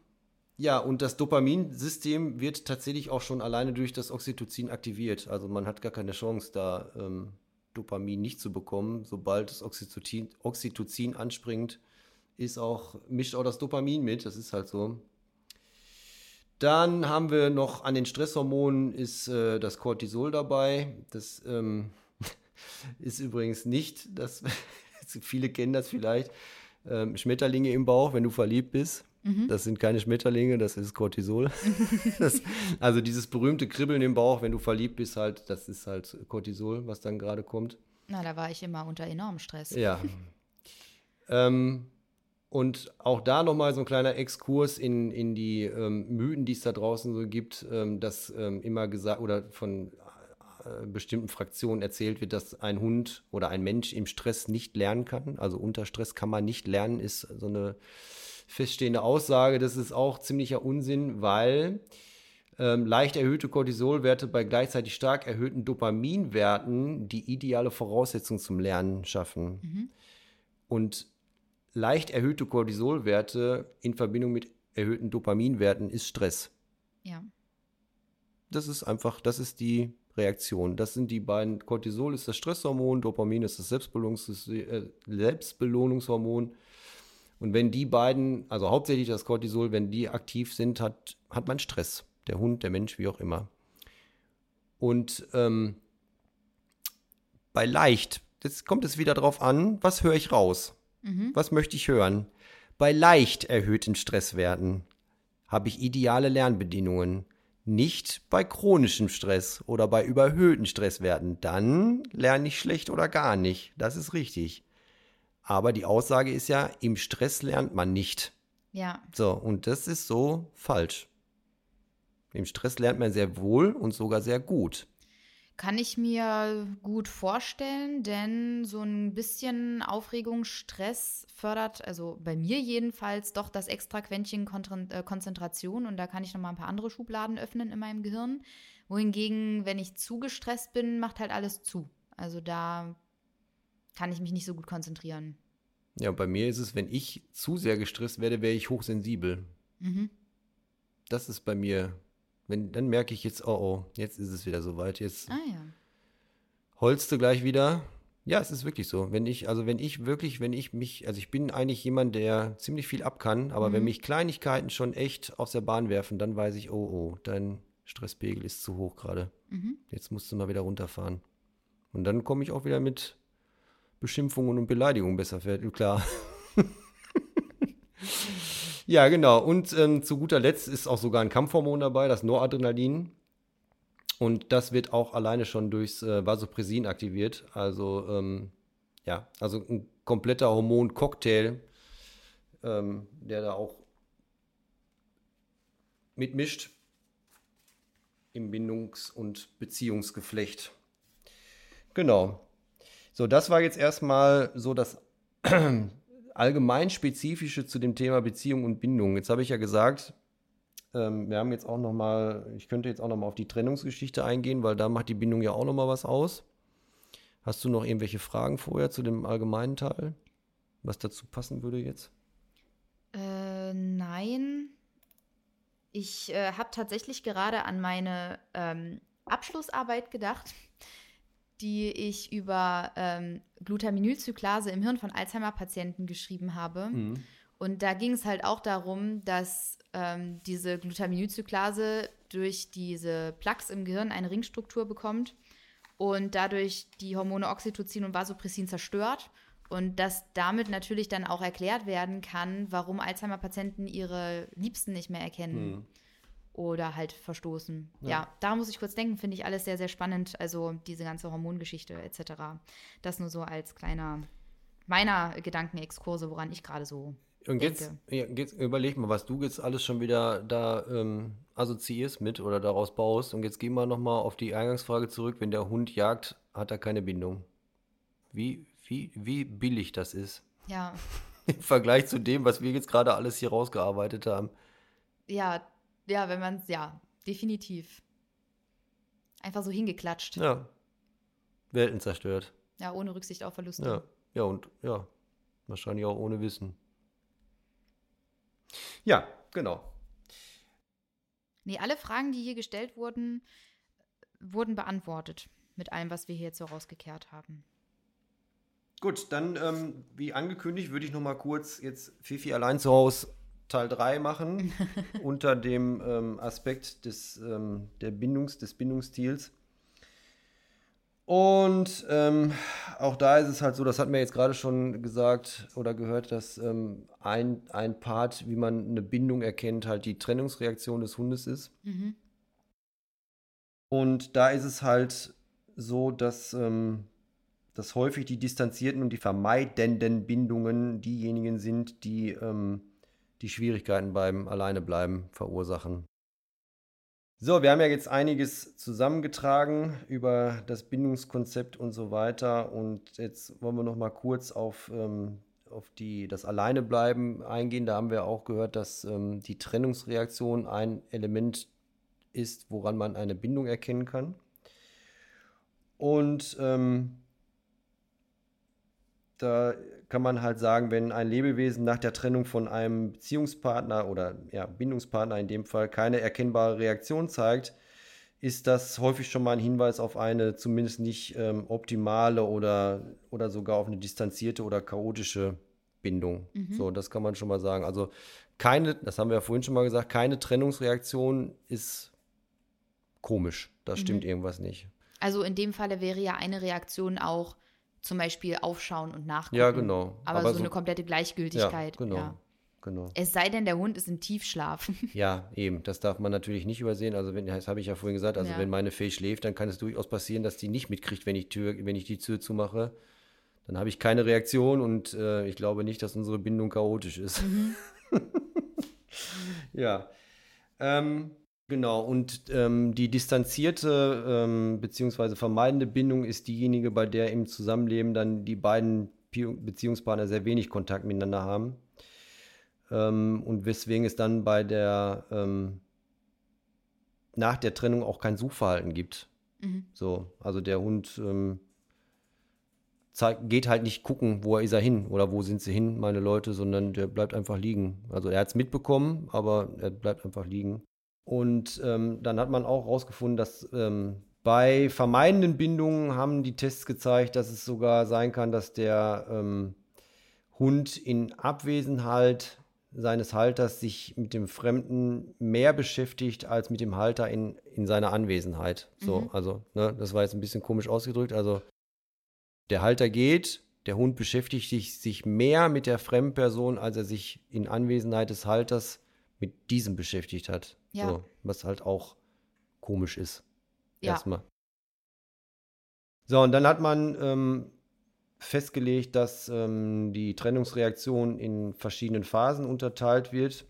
ja, und das Dopaminsystem wird tatsächlich auch schon alleine durch das Oxytocin aktiviert. Also man hat gar keine Chance, da ähm, Dopamin nicht zu bekommen. Sobald das Oxytocin, Oxytocin anspringt, ist auch, mischt auch das Dopamin mit. Das ist halt so. Dann haben wir noch an den Stresshormonen ist äh, das Cortisol dabei. Das, ähm, ist übrigens nicht, das, viele kennen das vielleicht, ähm, Schmetterlinge im Bauch, wenn du verliebt bist. Mhm. Das sind keine Schmetterlinge, das ist Cortisol. das, also dieses berühmte Kribbeln im Bauch, wenn du verliebt bist, halt, das ist halt Cortisol, was dann gerade kommt. Na, da war ich immer unter enormem Stress. Ja. ähm, und auch da nochmal so ein kleiner Exkurs in, in die ähm, Mythen, die es da draußen so gibt, ähm, dass ähm, immer gesagt oder von äh, bestimmten Fraktionen erzählt wird, dass ein Hund oder ein Mensch im Stress nicht lernen kann. Also unter Stress kann man nicht lernen, ist so eine feststehende Aussage. Das ist auch ziemlicher Unsinn, weil ähm, leicht erhöhte Cortisolwerte bei gleichzeitig stark erhöhten Dopaminwerten die ideale Voraussetzung zum Lernen schaffen. Mhm. Und leicht erhöhte Cortisolwerte in Verbindung mit erhöhten Dopaminwerten ist Stress. Ja. Das ist einfach, das ist die Reaktion. Das sind die beiden. Cortisol ist das Stresshormon, Dopamin ist das Selbstbelohnungs äh, Selbstbelohnungshormon. Und wenn die beiden, also hauptsächlich das Cortisol, wenn die aktiv sind, hat, hat man Stress. Der Hund, der Mensch, wie auch immer. Und ähm, bei leicht, jetzt kommt es wieder drauf an, was höre ich raus? Mhm. Was möchte ich hören? Bei leicht erhöhten Stresswerten habe ich ideale Lernbedingungen. Nicht bei chronischem Stress oder bei überhöhten Stresswerten. Dann lerne ich schlecht oder gar nicht. Das ist richtig. Aber die Aussage ist ja, im Stress lernt man nicht. Ja. So, und das ist so falsch. Im Stress lernt man sehr wohl und sogar sehr gut. Kann ich mir gut vorstellen, denn so ein bisschen Aufregung, Stress fördert, also bei mir jedenfalls, doch das extra Quäntchen äh, Konzentration und da kann ich nochmal ein paar andere Schubladen öffnen in meinem Gehirn. Wohingegen, wenn ich zu gestresst bin, macht halt alles zu. Also da kann ich mich nicht so gut konzentrieren. Ja, bei mir ist es, wenn ich zu sehr gestresst werde, wäre ich hochsensibel. Mhm. Das ist bei mir wenn, dann merke ich jetzt, oh oh, jetzt ist es wieder soweit. Jetzt ah, ja. holst du gleich wieder. Ja, es ist wirklich so. Wenn ich, also wenn ich wirklich, wenn ich mich, also ich bin eigentlich jemand, der ziemlich viel ab kann, aber mhm. wenn mich Kleinigkeiten schon echt aus der Bahn werfen, dann weiß ich, oh oh, dein Stresspegel ist zu hoch gerade. Mhm. Jetzt musst du mal wieder runterfahren. Und dann komme ich auch wieder mit Beschimpfungen und Beleidigungen besser fertig, klar. Ja, genau. Und ähm, zu guter Letzt ist auch sogar ein Kampfhormon dabei, das Noradrenalin. Und das wird auch alleine schon durchs äh, Vasopressin aktiviert. Also, ähm, ja, also ein kompletter Hormoncocktail, ähm, der da auch mitmischt im Bindungs- und Beziehungsgeflecht. Genau. So, das war jetzt erstmal so das allgemein spezifische zu dem Thema Beziehung und Bindung. Jetzt habe ich ja gesagt, ähm, wir haben jetzt auch noch mal, ich könnte jetzt auch noch mal auf die Trennungsgeschichte eingehen, weil da macht die Bindung ja auch noch mal was aus. Hast du noch irgendwelche Fragen vorher zu dem allgemeinen Teil, was dazu passen würde jetzt? Äh, nein. Ich äh, habe tatsächlich gerade an meine ähm, Abschlussarbeit gedacht die ich über ähm, Glutaminylzyklase im Hirn von Alzheimer-Patienten geschrieben habe. Mhm. Und da ging es halt auch darum, dass ähm, diese Glutaminylzyklase durch diese Plaques im Gehirn eine Ringstruktur bekommt und dadurch die Hormone Oxytocin und Vasopressin zerstört. Und dass damit natürlich dann auch erklärt werden kann, warum Alzheimer-Patienten ihre Liebsten nicht mehr erkennen. Mhm oder halt verstoßen. Ja. ja, da muss ich kurz denken, finde ich alles sehr, sehr spannend. Also diese ganze Hormongeschichte etc. Das nur so als kleiner meiner Gedankenexkurse, woran ich gerade so. Und jetzt, ja, jetzt, überleg mal, was du jetzt alles schon wieder da ähm, assoziierst mit oder daraus baust. Und jetzt gehen wir nochmal auf die Eingangsfrage zurück. Wenn der Hund jagt, hat er keine Bindung. Wie, wie, wie billig das ist. Ja. Im Vergleich zu dem, was wir jetzt gerade alles hier rausgearbeitet haben. Ja, ja, wenn man es, ja, definitiv. Einfach so hingeklatscht. Ja. Welten zerstört. Ja, ohne Rücksicht auf Verluste. Ja, ja und ja, wahrscheinlich auch ohne Wissen. Ja, genau. Nee, alle Fragen, die hier gestellt wurden, wurden beantwortet mit allem, was wir hier jetzt so rausgekehrt haben. Gut, dann, ähm, wie angekündigt, würde ich noch mal kurz jetzt Fifi allein zu Hause Teil 3 machen, unter dem ähm, Aspekt des, ähm, der Bindungs, des Bindungsstils. Und ähm, auch da ist es halt so, das hat mir jetzt gerade schon gesagt oder gehört, dass ähm, ein, ein Part, wie man eine Bindung erkennt, halt die Trennungsreaktion des Hundes ist. Mhm. Und da ist es halt so, dass, ähm, dass häufig die distanzierten und die vermeidenden Bindungen diejenigen sind, die ähm, die Schwierigkeiten beim Alleinebleiben verursachen. So, wir haben ja jetzt einiges zusammengetragen über das Bindungskonzept und so weiter. Und jetzt wollen wir noch mal kurz auf, ähm, auf die, das Alleinebleiben eingehen. Da haben wir auch gehört, dass ähm, die Trennungsreaktion ein Element ist, woran man eine Bindung erkennen kann. Und ähm, da kann man halt sagen, wenn ein Lebewesen nach der Trennung von einem Beziehungspartner oder ja, Bindungspartner in dem Fall keine erkennbare Reaktion zeigt, ist das häufig schon mal ein Hinweis auf eine zumindest nicht ähm, optimale oder, oder sogar auf eine distanzierte oder chaotische Bindung. Mhm. So, das kann man schon mal sagen. Also keine, das haben wir ja vorhin schon mal gesagt, keine Trennungsreaktion ist komisch. Da mhm. stimmt irgendwas nicht. Also in dem Falle wäre ja eine Reaktion auch zum Beispiel aufschauen und nachgucken. Ja, genau. Aber, Aber so, so, eine komplette Gleichgültigkeit. Ja, genau. Ja. Genau. Es sei denn, der Hund ist im Tiefschlaf. Ja, eben. Das darf man natürlich nicht übersehen. Also, wenn, das habe ich ja vorhin gesagt, also ja. wenn meine Fee schläft, dann kann es durchaus passieren, dass die nicht mitkriegt, wenn ich, Tür, wenn ich die Tür zumache. Dann habe ich keine Reaktion und äh, ich glaube nicht, dass unsere Bindung chaotisch ist. Mhm. ja. Ähm, Genau, und ähm, die distanzierte ähm, bzw. vermeidende Bindung ist diejenige, bei der im Zusammenleben dann die beiden Beziehungspartner sehr wenig Kontakt miteinander haben. Ähm, und weswegen es dann bei der ähm, nach der Trennung auch kein Suchverhalten gibt. Mhm. So, also der Hund ähm, zeigt, geht halt nicht gucken, wo ist er hin oder wo sind sie hin, meine Leute, sondern der bleibt einfach liegen. Also er hat es mitbekommen, aber er bleibt einfach liegen. Und ähm, dann hat man auch herausgefunden, dass ähm, bei vermeidenden Bindungen haben die Tests gezeigt, dass es sogar sein kann, dass der ähm, Hund in Abwesenheit seines Halters sich mit dem Fremden mehr beschäftigt als mit dem Halter in, in seiner Anwesenheit. So, mhm. also, ne, das war jetzt ein bisschen komisch ausgedrückt. Also, der Halter geht, der Hund beschäftigt sich mehr mit der Fremdperson, als er sich in Anwesenheit des Halters mit diesem beschäftigt hat. Ja. So, was halt auch komisch ist. Ja. Erstmal. So, und dann hat man ähm, festgelegt, dass ähm, die Trennungsreaktion in verschiedenen Phasen unterteilt wird.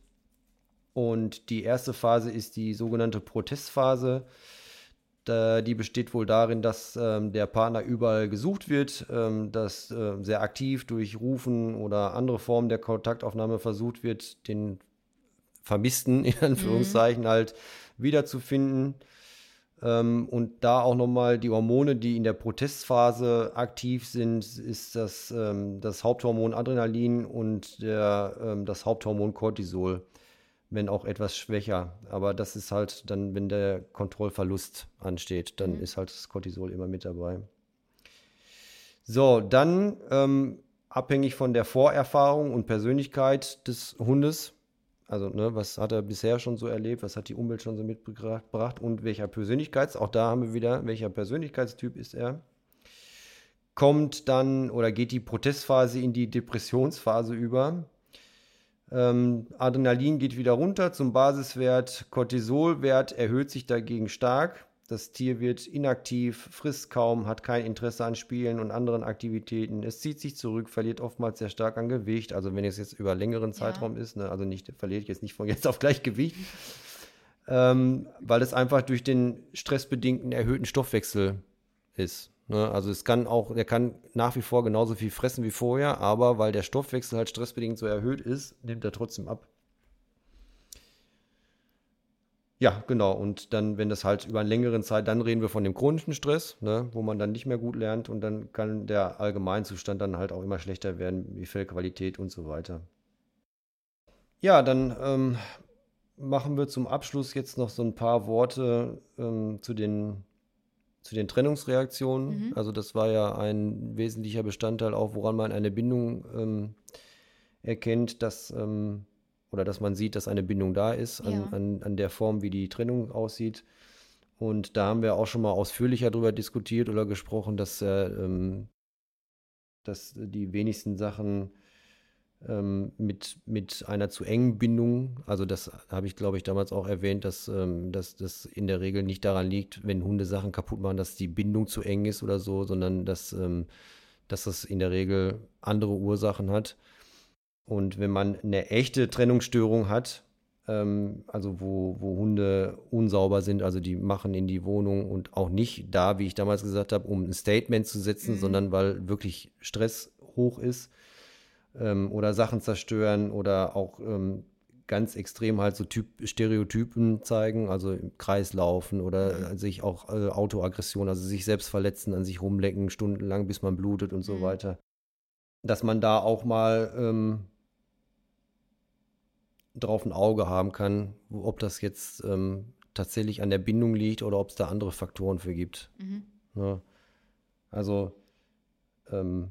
Und die erste Phase ist die sogenannte Protestphase. Da, die besteht wohl darin, dass ähm, der Partner überall gesucht wird, ähm, dass äh, sehr aktiv durch Rufen oder andere Formen der Kontaktaufnahme versucht wird, den Vermissten, in Anführungszeichen, mhm. halt wiederzufinden. Ähm, und da auch nochmal die Hormone, die in der Protestphase aktiv sind, ist das, ähm, das Haupthormon Adrenalin und der, ähm, das Haupthormon Cortisol, wenn auch etwas schwächer. Aber das ist halt dann, wenn der Kontrollverlust ansteht, dann mhm. ist halt das Cortisol immer mit dabei. So, dann ähm, abhängig von der Vorerfahrung und Persönlichkeit des Hundes also, ne, was hat er bisher schon so erlebt? Was hat die Umwelt schon so mitgebracht? Und welcher Persönlichkeits, auch da haben wir wieder, welcher Persönlichkeitstyp ist er? Kommt dann oder geht die Protestphase in die Depressionsphase über? Ähm, Adrenalin geht wieder runter zum Basiswert, Cortisolwert erhöht sich dagegen stark. Das Tier wird inaktiv, frisst kaum, hat kein Interesse an Spielen und anderen Aktivitäten. Es zieht sich zurück, verliert oftmals sehr stark an Gewicht. Also wenn es jetzt über längeren Zeitraum ja. ist, ne? also nicht verliert jetzt nicht von jetzt auf gleich Gewicht, ähm, weil es einfach durch den stressbedingten erhöhten Stoffwechsel ist. Ne? Also es kann auch, er kann nach wie vor genauso viel fressen wie vorher, aber weil der Stoffwechsel halt stressbedingt so erhöht ist, nimmt er trotzdem ab. Ja, genau. Und dann, wenn das halt über einen längeren Zeit, dann reden wir von dem chronischen Stress, ne, wo man dann nicht mehr gut lernt und dann kann der Allgemeinzustand dann halt auch immer schlechter werden, wie Fellqualität und so weiter. Ja, dann ähm, machen wir zum Abschluss jetzt noch so ein paar Worte ähm, zu den zu den Trennungsreaktionen. Mhm. Also das war ja ein wesentlicher Bestandteil auch, woran man eine Bindung ähm, erkennt, dass ähm, oder dass man sieht, dass eine Bindung da ist, an, ja. an, an der Form, wie die Trennung aussieht. Und da haben wir auch schon mal ausführlicher darüber diskutiert oder gesprochen, dass, äh, ähm, dass die wenigsten Sachen ähm, mit, mit einer zu engen Bindung, also das habe ich, glaube ich, damals auch erwähnt, dass, ähm, dass das in der Regel nicht daran liegt, wenn Hunde Sachen kaputt machen, dass die Bindung zu eng ist oder so, sondern dass, ähm, dass das in der Regel andere Ursachen hat. Und wenn man eine echte Trennungsstörung hat, ähm, also wo, wo Hunde unsauber sind, also die machen in die Wohnung und auch nicht da, wie ich damals gesagt habe, um ein Statement zu setzen, mhm. sondern weil wirklich Stress hoch ist ähm, oder Sachen zerstören oder auch ähm, ganz extrem halt so typ Stereotypen zeigen, also im Kreis laufen oder mhm. sich auch äh, Autoaggression, also sich selbst verletzen, an sich rumlecken, stundenlang, bis man blutet und so mhm. weiter. Dass man da auch mal ähm, drauf ein Auge haben kann, ob das jetzt ähm, tatsächlich an der Bindung liegt oder ob es da andere Faktoren für gibt. Mhm. Ja. Also ähm,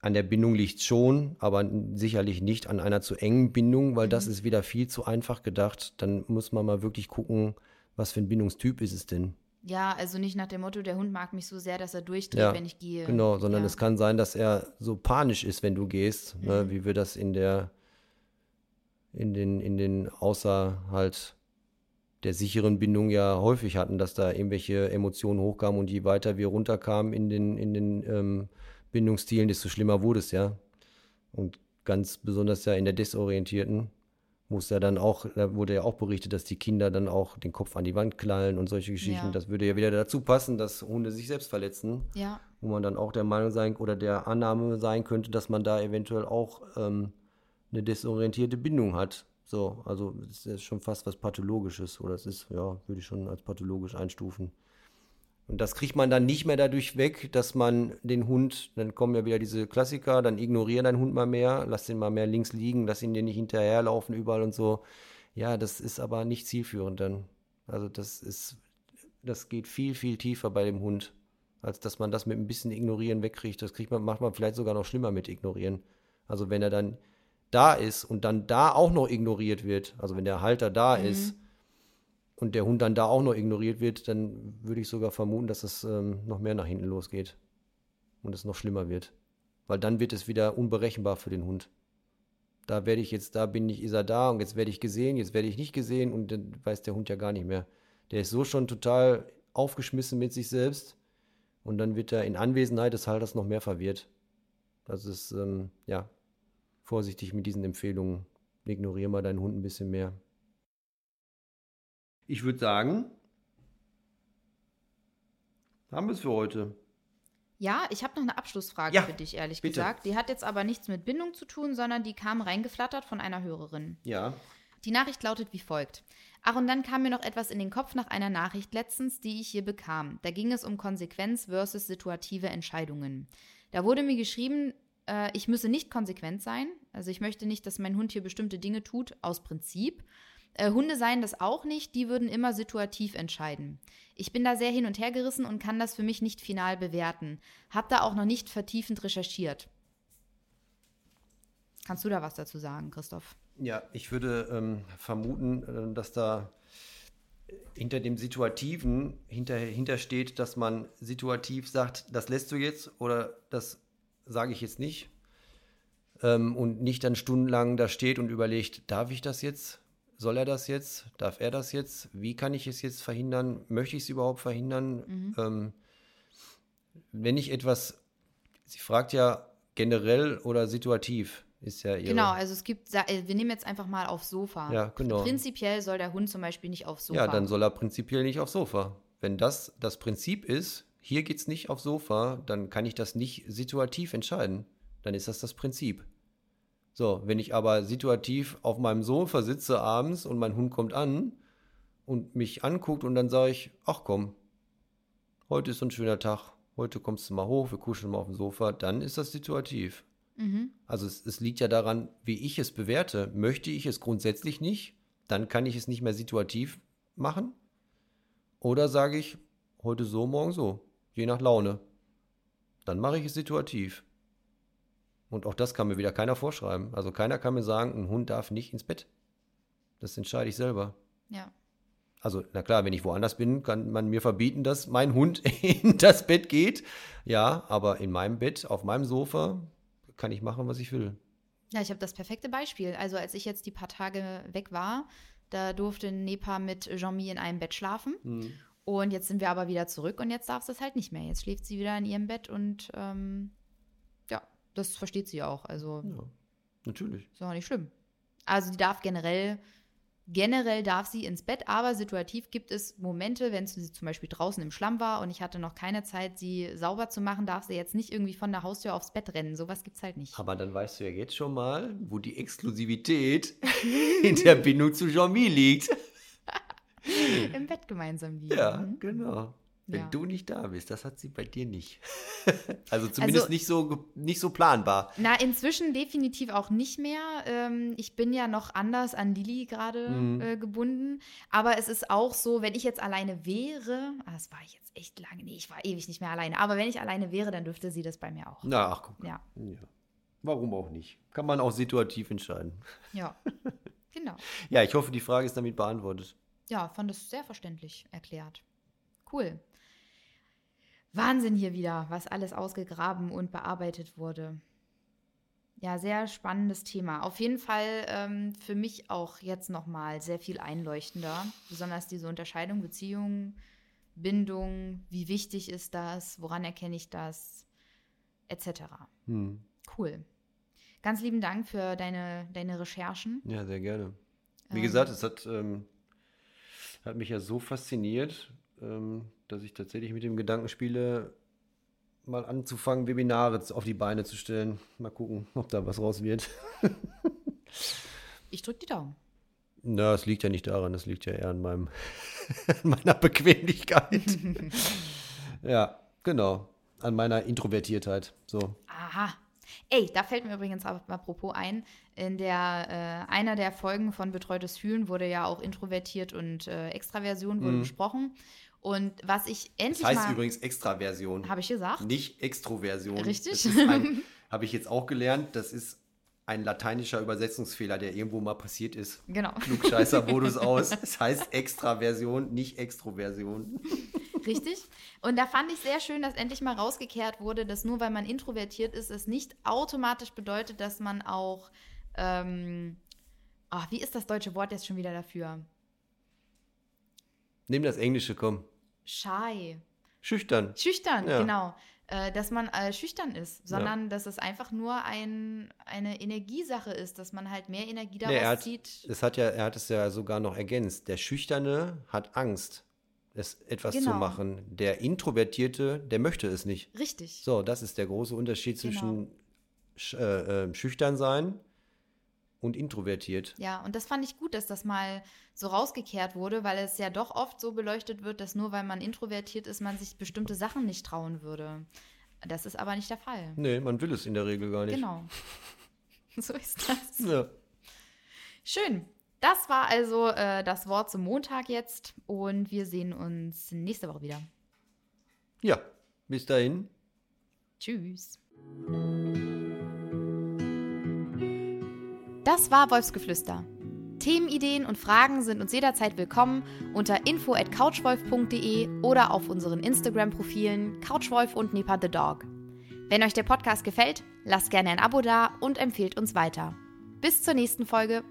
an der Bindung liegt schon, aber sicherlich nicht an einer zu engen Bindung, weil mhm. das ist wieder viel zu einfach gedacht. Dann muss man mal wirklich gucken, was für ein Bindungstyp ist es denn. Ja, also nicht nach dem Motto, der Hund mag mich so sehr, dass er durchdreht, ja, wenn ich gehe. Genau, sondern ja. es kann sein, dass er so panisch ist, wenn du gehst, ne, mhm. ne, wie wir das in der in den, in den außer halt der sicheren Bindung ja häufig hatten, dass da irgendwelche Emotionen hochkamen und je weiter wir runterkamen in den, in den ähm, Bindungsstilen, desto schlimmer wurde es ja. Und ganz besonders ja in der Desorientierten, es ja dann auch, da wurde ja auch berichtet, dass die Kinder dann auch den Kopf an die Wand knallen und solche Geschichten. Ja. Das würde ja wieder dazu passen, dass Hunde sich selbst verletzen. Ja. Wo man dann auch der Meinung sein oder der Annahme sein könnte, dass man da eventuell auch ähm, eine desorientierte Bindung hat. So, also es ist schon fast was Pathologisches oder es ist, ja, würde ich schon als pathologisch einstufen. Und das kriegt man dann nicht mehr dadurch weg, dass man den Hund, dann kommen ja wieder diese Klassiker, dann ignoriere deinen Hund mal mehr, lass den mal mehr links liegen, lass ihn dir nicht hinterherlaufen überall und so. Ja, das ist aber nicht zielführend dann. Also das ist, das geht viel, viel tiefer bei dem Hund, als dass man das mit ein bisschen Ignorieren wegkriegt. Das kriegt man, macht man vielleicht sogar noch schlimmer mit Ignorieren. Also wenn er dann da ist und dann da auch noch ignoriert wird, also wenn der Halter da mhm. ist und der Hund dann da auch noch ignoriert wird, dann würde ich sogar vermuten, dass es ähm, noch mehr nach hinten losgeht und es noch schlimmer wird. Weil dann wird es wieder unberechenbar für den Hund. Da werde ich jetzt, da bin ich, ist er da und jetzt werde ich gesehen, jetzt werde ich nicht gesehen und dann weiß der Hund ja gar nicht mehr. Der ist so schon total aufgeschmissen mit sich selbst und dann wird er in Anwesenheit des Halters noch mehr verwirrt. Das ist, ähm, ja, vorsichtig mit diesen Empfehlungen. Ignoriere mal deinen Hund ein bisschen mehr. Ich würde sagen, haben wir es für heute. Ja, ich habe noch eine Abschlussfrage ja, für dich, ehrlich bitte. gesagt. Die hat jetzt aber nichts mit Bindung zu tun, sondern die kam reingeflattert von einer Hörerin. Ja. Die Nachricht lautet wie folgt. Ach, und dann kam mir noch etwas in den Kopf nach einer Nachricht letztens, die ich hier bekam. Da ging es um Konsequenz versus situative Entscheidungen. Da wurde mir geschrieben, äh, ich müsse nicht konsequent sein. Also ich möchte nicht, dass mein Hund hier bestimmte Dinge tut, aus Prinzip. Äh, Hunde seien das auch nicht, die würden immer situativ entscheiden. Ich bin da sehr hin und her gerissen und kann das für mich nicht final bewerten. Hab da auch noch nicht vertiefend recherchiert. Kannst du da was dazu sagen, Christoph? Ja, ich würde ähm, vermuten, äh, dass da hinter dem Situativen hinter, hinter steht, dass man situativ sagt, das lässt du jetzt oder das sage ich jetzt nicht. Ähm, und nicht dann stundenlang da steht und überlegt, darf ich das jetzt? Soll er das jetzt? Darf er das jetzt? Wie kann ich es jetzt verhindern? Möchte ich es überhaupt verhindern? Mhm. Ähm, wenn ich etwas, sie fragt ja generell oder situativ, ist ja ihre. Genau, also es gibt, äh, wir nehmen jetzt einfach mal aufs Sofa. Ja, genau. Prinzipiell soll der Hund zum Beispiel nicht aufs Sofa. Ja, dann soll er prinzipiell nicht aufs Sofa. Wenn das das Prinzip ist, hier geht es nicht aufs Sofa, dann kann ich das nicht situativ entscheiden. Dann ist das das Prinzip. So, wenn ich aber situativ auf meinem Sofa sitze abends und mein Hund kommt an und mich anguckt und dann sage ich, ach komm, heute ist so ein schöner Tag, heute kommst du mal hoch, wir kuscheln mal auf dem Sofa, dann ist das situativ. Mhm. Also es, es liegt ja daran, wie ich es bewerte. Möchte ich es grundsätzlich nicht, dann kann ich es nicht mehr situativ machen. Oder sage ich, heute so, morgen so je nach Laune. Dann mache ich es situativ. Und auch das kann mir wieder keiner vorschreiben. Also keiner kann mir sagen, ein Hund darf nicht ins Bett. Das entscheide ich selber. Ja. Also, na klar, wenn ich woanders bin, kann man mir verbieten, dass mein Hund in das Bett geht. Ja, aber in meinem Bett, auf meinem Sofa, kann ich machen, was ich will. Ja, ich habe das perfekte Beispiel. Also, als ich jetzt die paar Tage weg war, da durfte Nepa mit Jean-Mi in einem Bett schlafen. Mhm. Und jetzt sind wir aber wieder zurück und jetzt darf es halt nicht mehr. Jetzt schläft sie wieder in ihrem Bett und ähm, das versteht sie auch. Also, ja, natürlich. Ist auch nicht schlimm. Also, die darf generell Generell darf sie ins Bett, aber situativ gibt es Momente, wenn sie zum Beispiel draußen im Schlamm war und ich hatte noch keine Zeit, sie sauber zu machen, darf sie jetzt nicht irgendwie von der Haustür aufs Bett rennen. Sowas gibt es halt nicht. Aber dann weißt du ja jetzt schon mal, wo die Exklusivität in der Bindung zu Jean-Mi liegt. Im Bett gemeinsam liegen. Ja, genau. Wenn ja. du nicht da bist, das hat sie bei dir nicht. also zumindest also, nicht, so, nicht so planbar. Na, inzwischen definitiv auch nicht mehr. Ähm, ich bin ja noch anders an Lili gerade mhm. äh, gebunden. Aber es ist auch so, wenn ich jetzt alleine wäre, ah, das war ich jetzt echt lange, nee, ich war ewig nicht mehr alleine. Aber wenn ich alleine wäre, dann dürfte sie das bei mir auch. Na, ach guck. Ja. ja. Warum auch nicht? Kann man auch situativ entscheiden. Ja, genau. ja, ich hoffe, die Frage ist damit beantwortet. Ja, fand es sehr verständlich erklärt. Cool. Wahnsinn hier wieder, was alles ausgegraben und bearbeitet wurde. Ja, sehr spannendes Thema. Auf jeden Fall ähm, für mich auch jetzt nochmal sehr viel einleuchtender. Besonders diese Unterscheidung Beziehung, Bindung, wie wichtig ist das, woran erkenne ich das, etc. Hm. Cool. Ganz lieben Dank für deine, deine Recherchen. Ja, sehr gerne. Wie ähm, gesagt, es hat, ähm, hat mich ja so fasziniert, ähm, dass ich tatsächlich mit dem Gedanken spiele, mal anzufangen, Webinare auf die Beine zu stellen. Mal gucken, ob da was raus wird. ich drücke die Daumen. Na, es liegt ja nicht daran, das liegt ja eher an meinem, meiner Bequemlichkeit. ja, genau. An meiner Introvertiertheit. So. Aha. Ey, da fällt mir übrigens apropos ein, in der äh, einer der Folgen von Betreutes Fühlen wurde ja auch Introvertiert und äh, Extraversion wurde mhm. besprochen. Und was ich endlich Das heißt mal, übrigens Extraversion. Habe ich gesagt? Nicht Extroversion. Richtig. Habe ich jetzt auch gelernt, das ist ein lateinischer Übersetzungsfehler, der irgendwo mal passiert ist. Genau. Klugscheißer-Modus aus. Es heißt Extraversion, nicht Extroversion. Richtig. Und da fand ich sehr schön, dass endlich mal rausgekehrt wurde, dass nur weil man introvertiert ist, es nicht automatisch bedeutet, dass man auch. Ähm, ach, wie ist das deutsche Wort jetzt schon wieder dafür? Nimm das Englische, komm. Shy. Schüchtern. Schüchtern, ja. genau. Äh, dass man äh, schüchtern ist, sondern ja. dass es einfach nur ein, eine Energiesache ist, dass man halt mehr Energie daraus nee, hat, zieht. Es hat ja, er hat es ja sogar noch ergänzt. Der Schüchterne hat Angst, es etwas genau. zu machen. Der Introvertierte, der möchte es nicht. Richtig. So, das ist der große Unterschied genau. zwischen sch, äh, äh schüchtern sein und introvertiert. Ja, und das fand ich gut, dass das mal so rausgekehrt wurde, weil es ja doch oft so beleuchtet wird, dass nur weil man introvertiert ist, man sich bestimmte Sachen nicht trauen würde. Das ist aber nicht der Fall. Nee, man will es in der Regel gar nicht. Genau. so ist das. Ja. Schön. Das war also äh, das Wort zum Montag jetzt und wir sehen uns nächste Woche wieder. Ja, bis dahin. Tschüss. Das war Wolfsgeflüster. Themenideen und Fragen sind uns jederzeit willkommen unter info at couchwolf.de oder auf unseren Instagram-Profilen Couchwolf und Nepa the Dog. Wenn euch der Podcast gefällt, lasst gerne ein Abo da und empfehlt uns weiter. Bis zur nächsten Folge.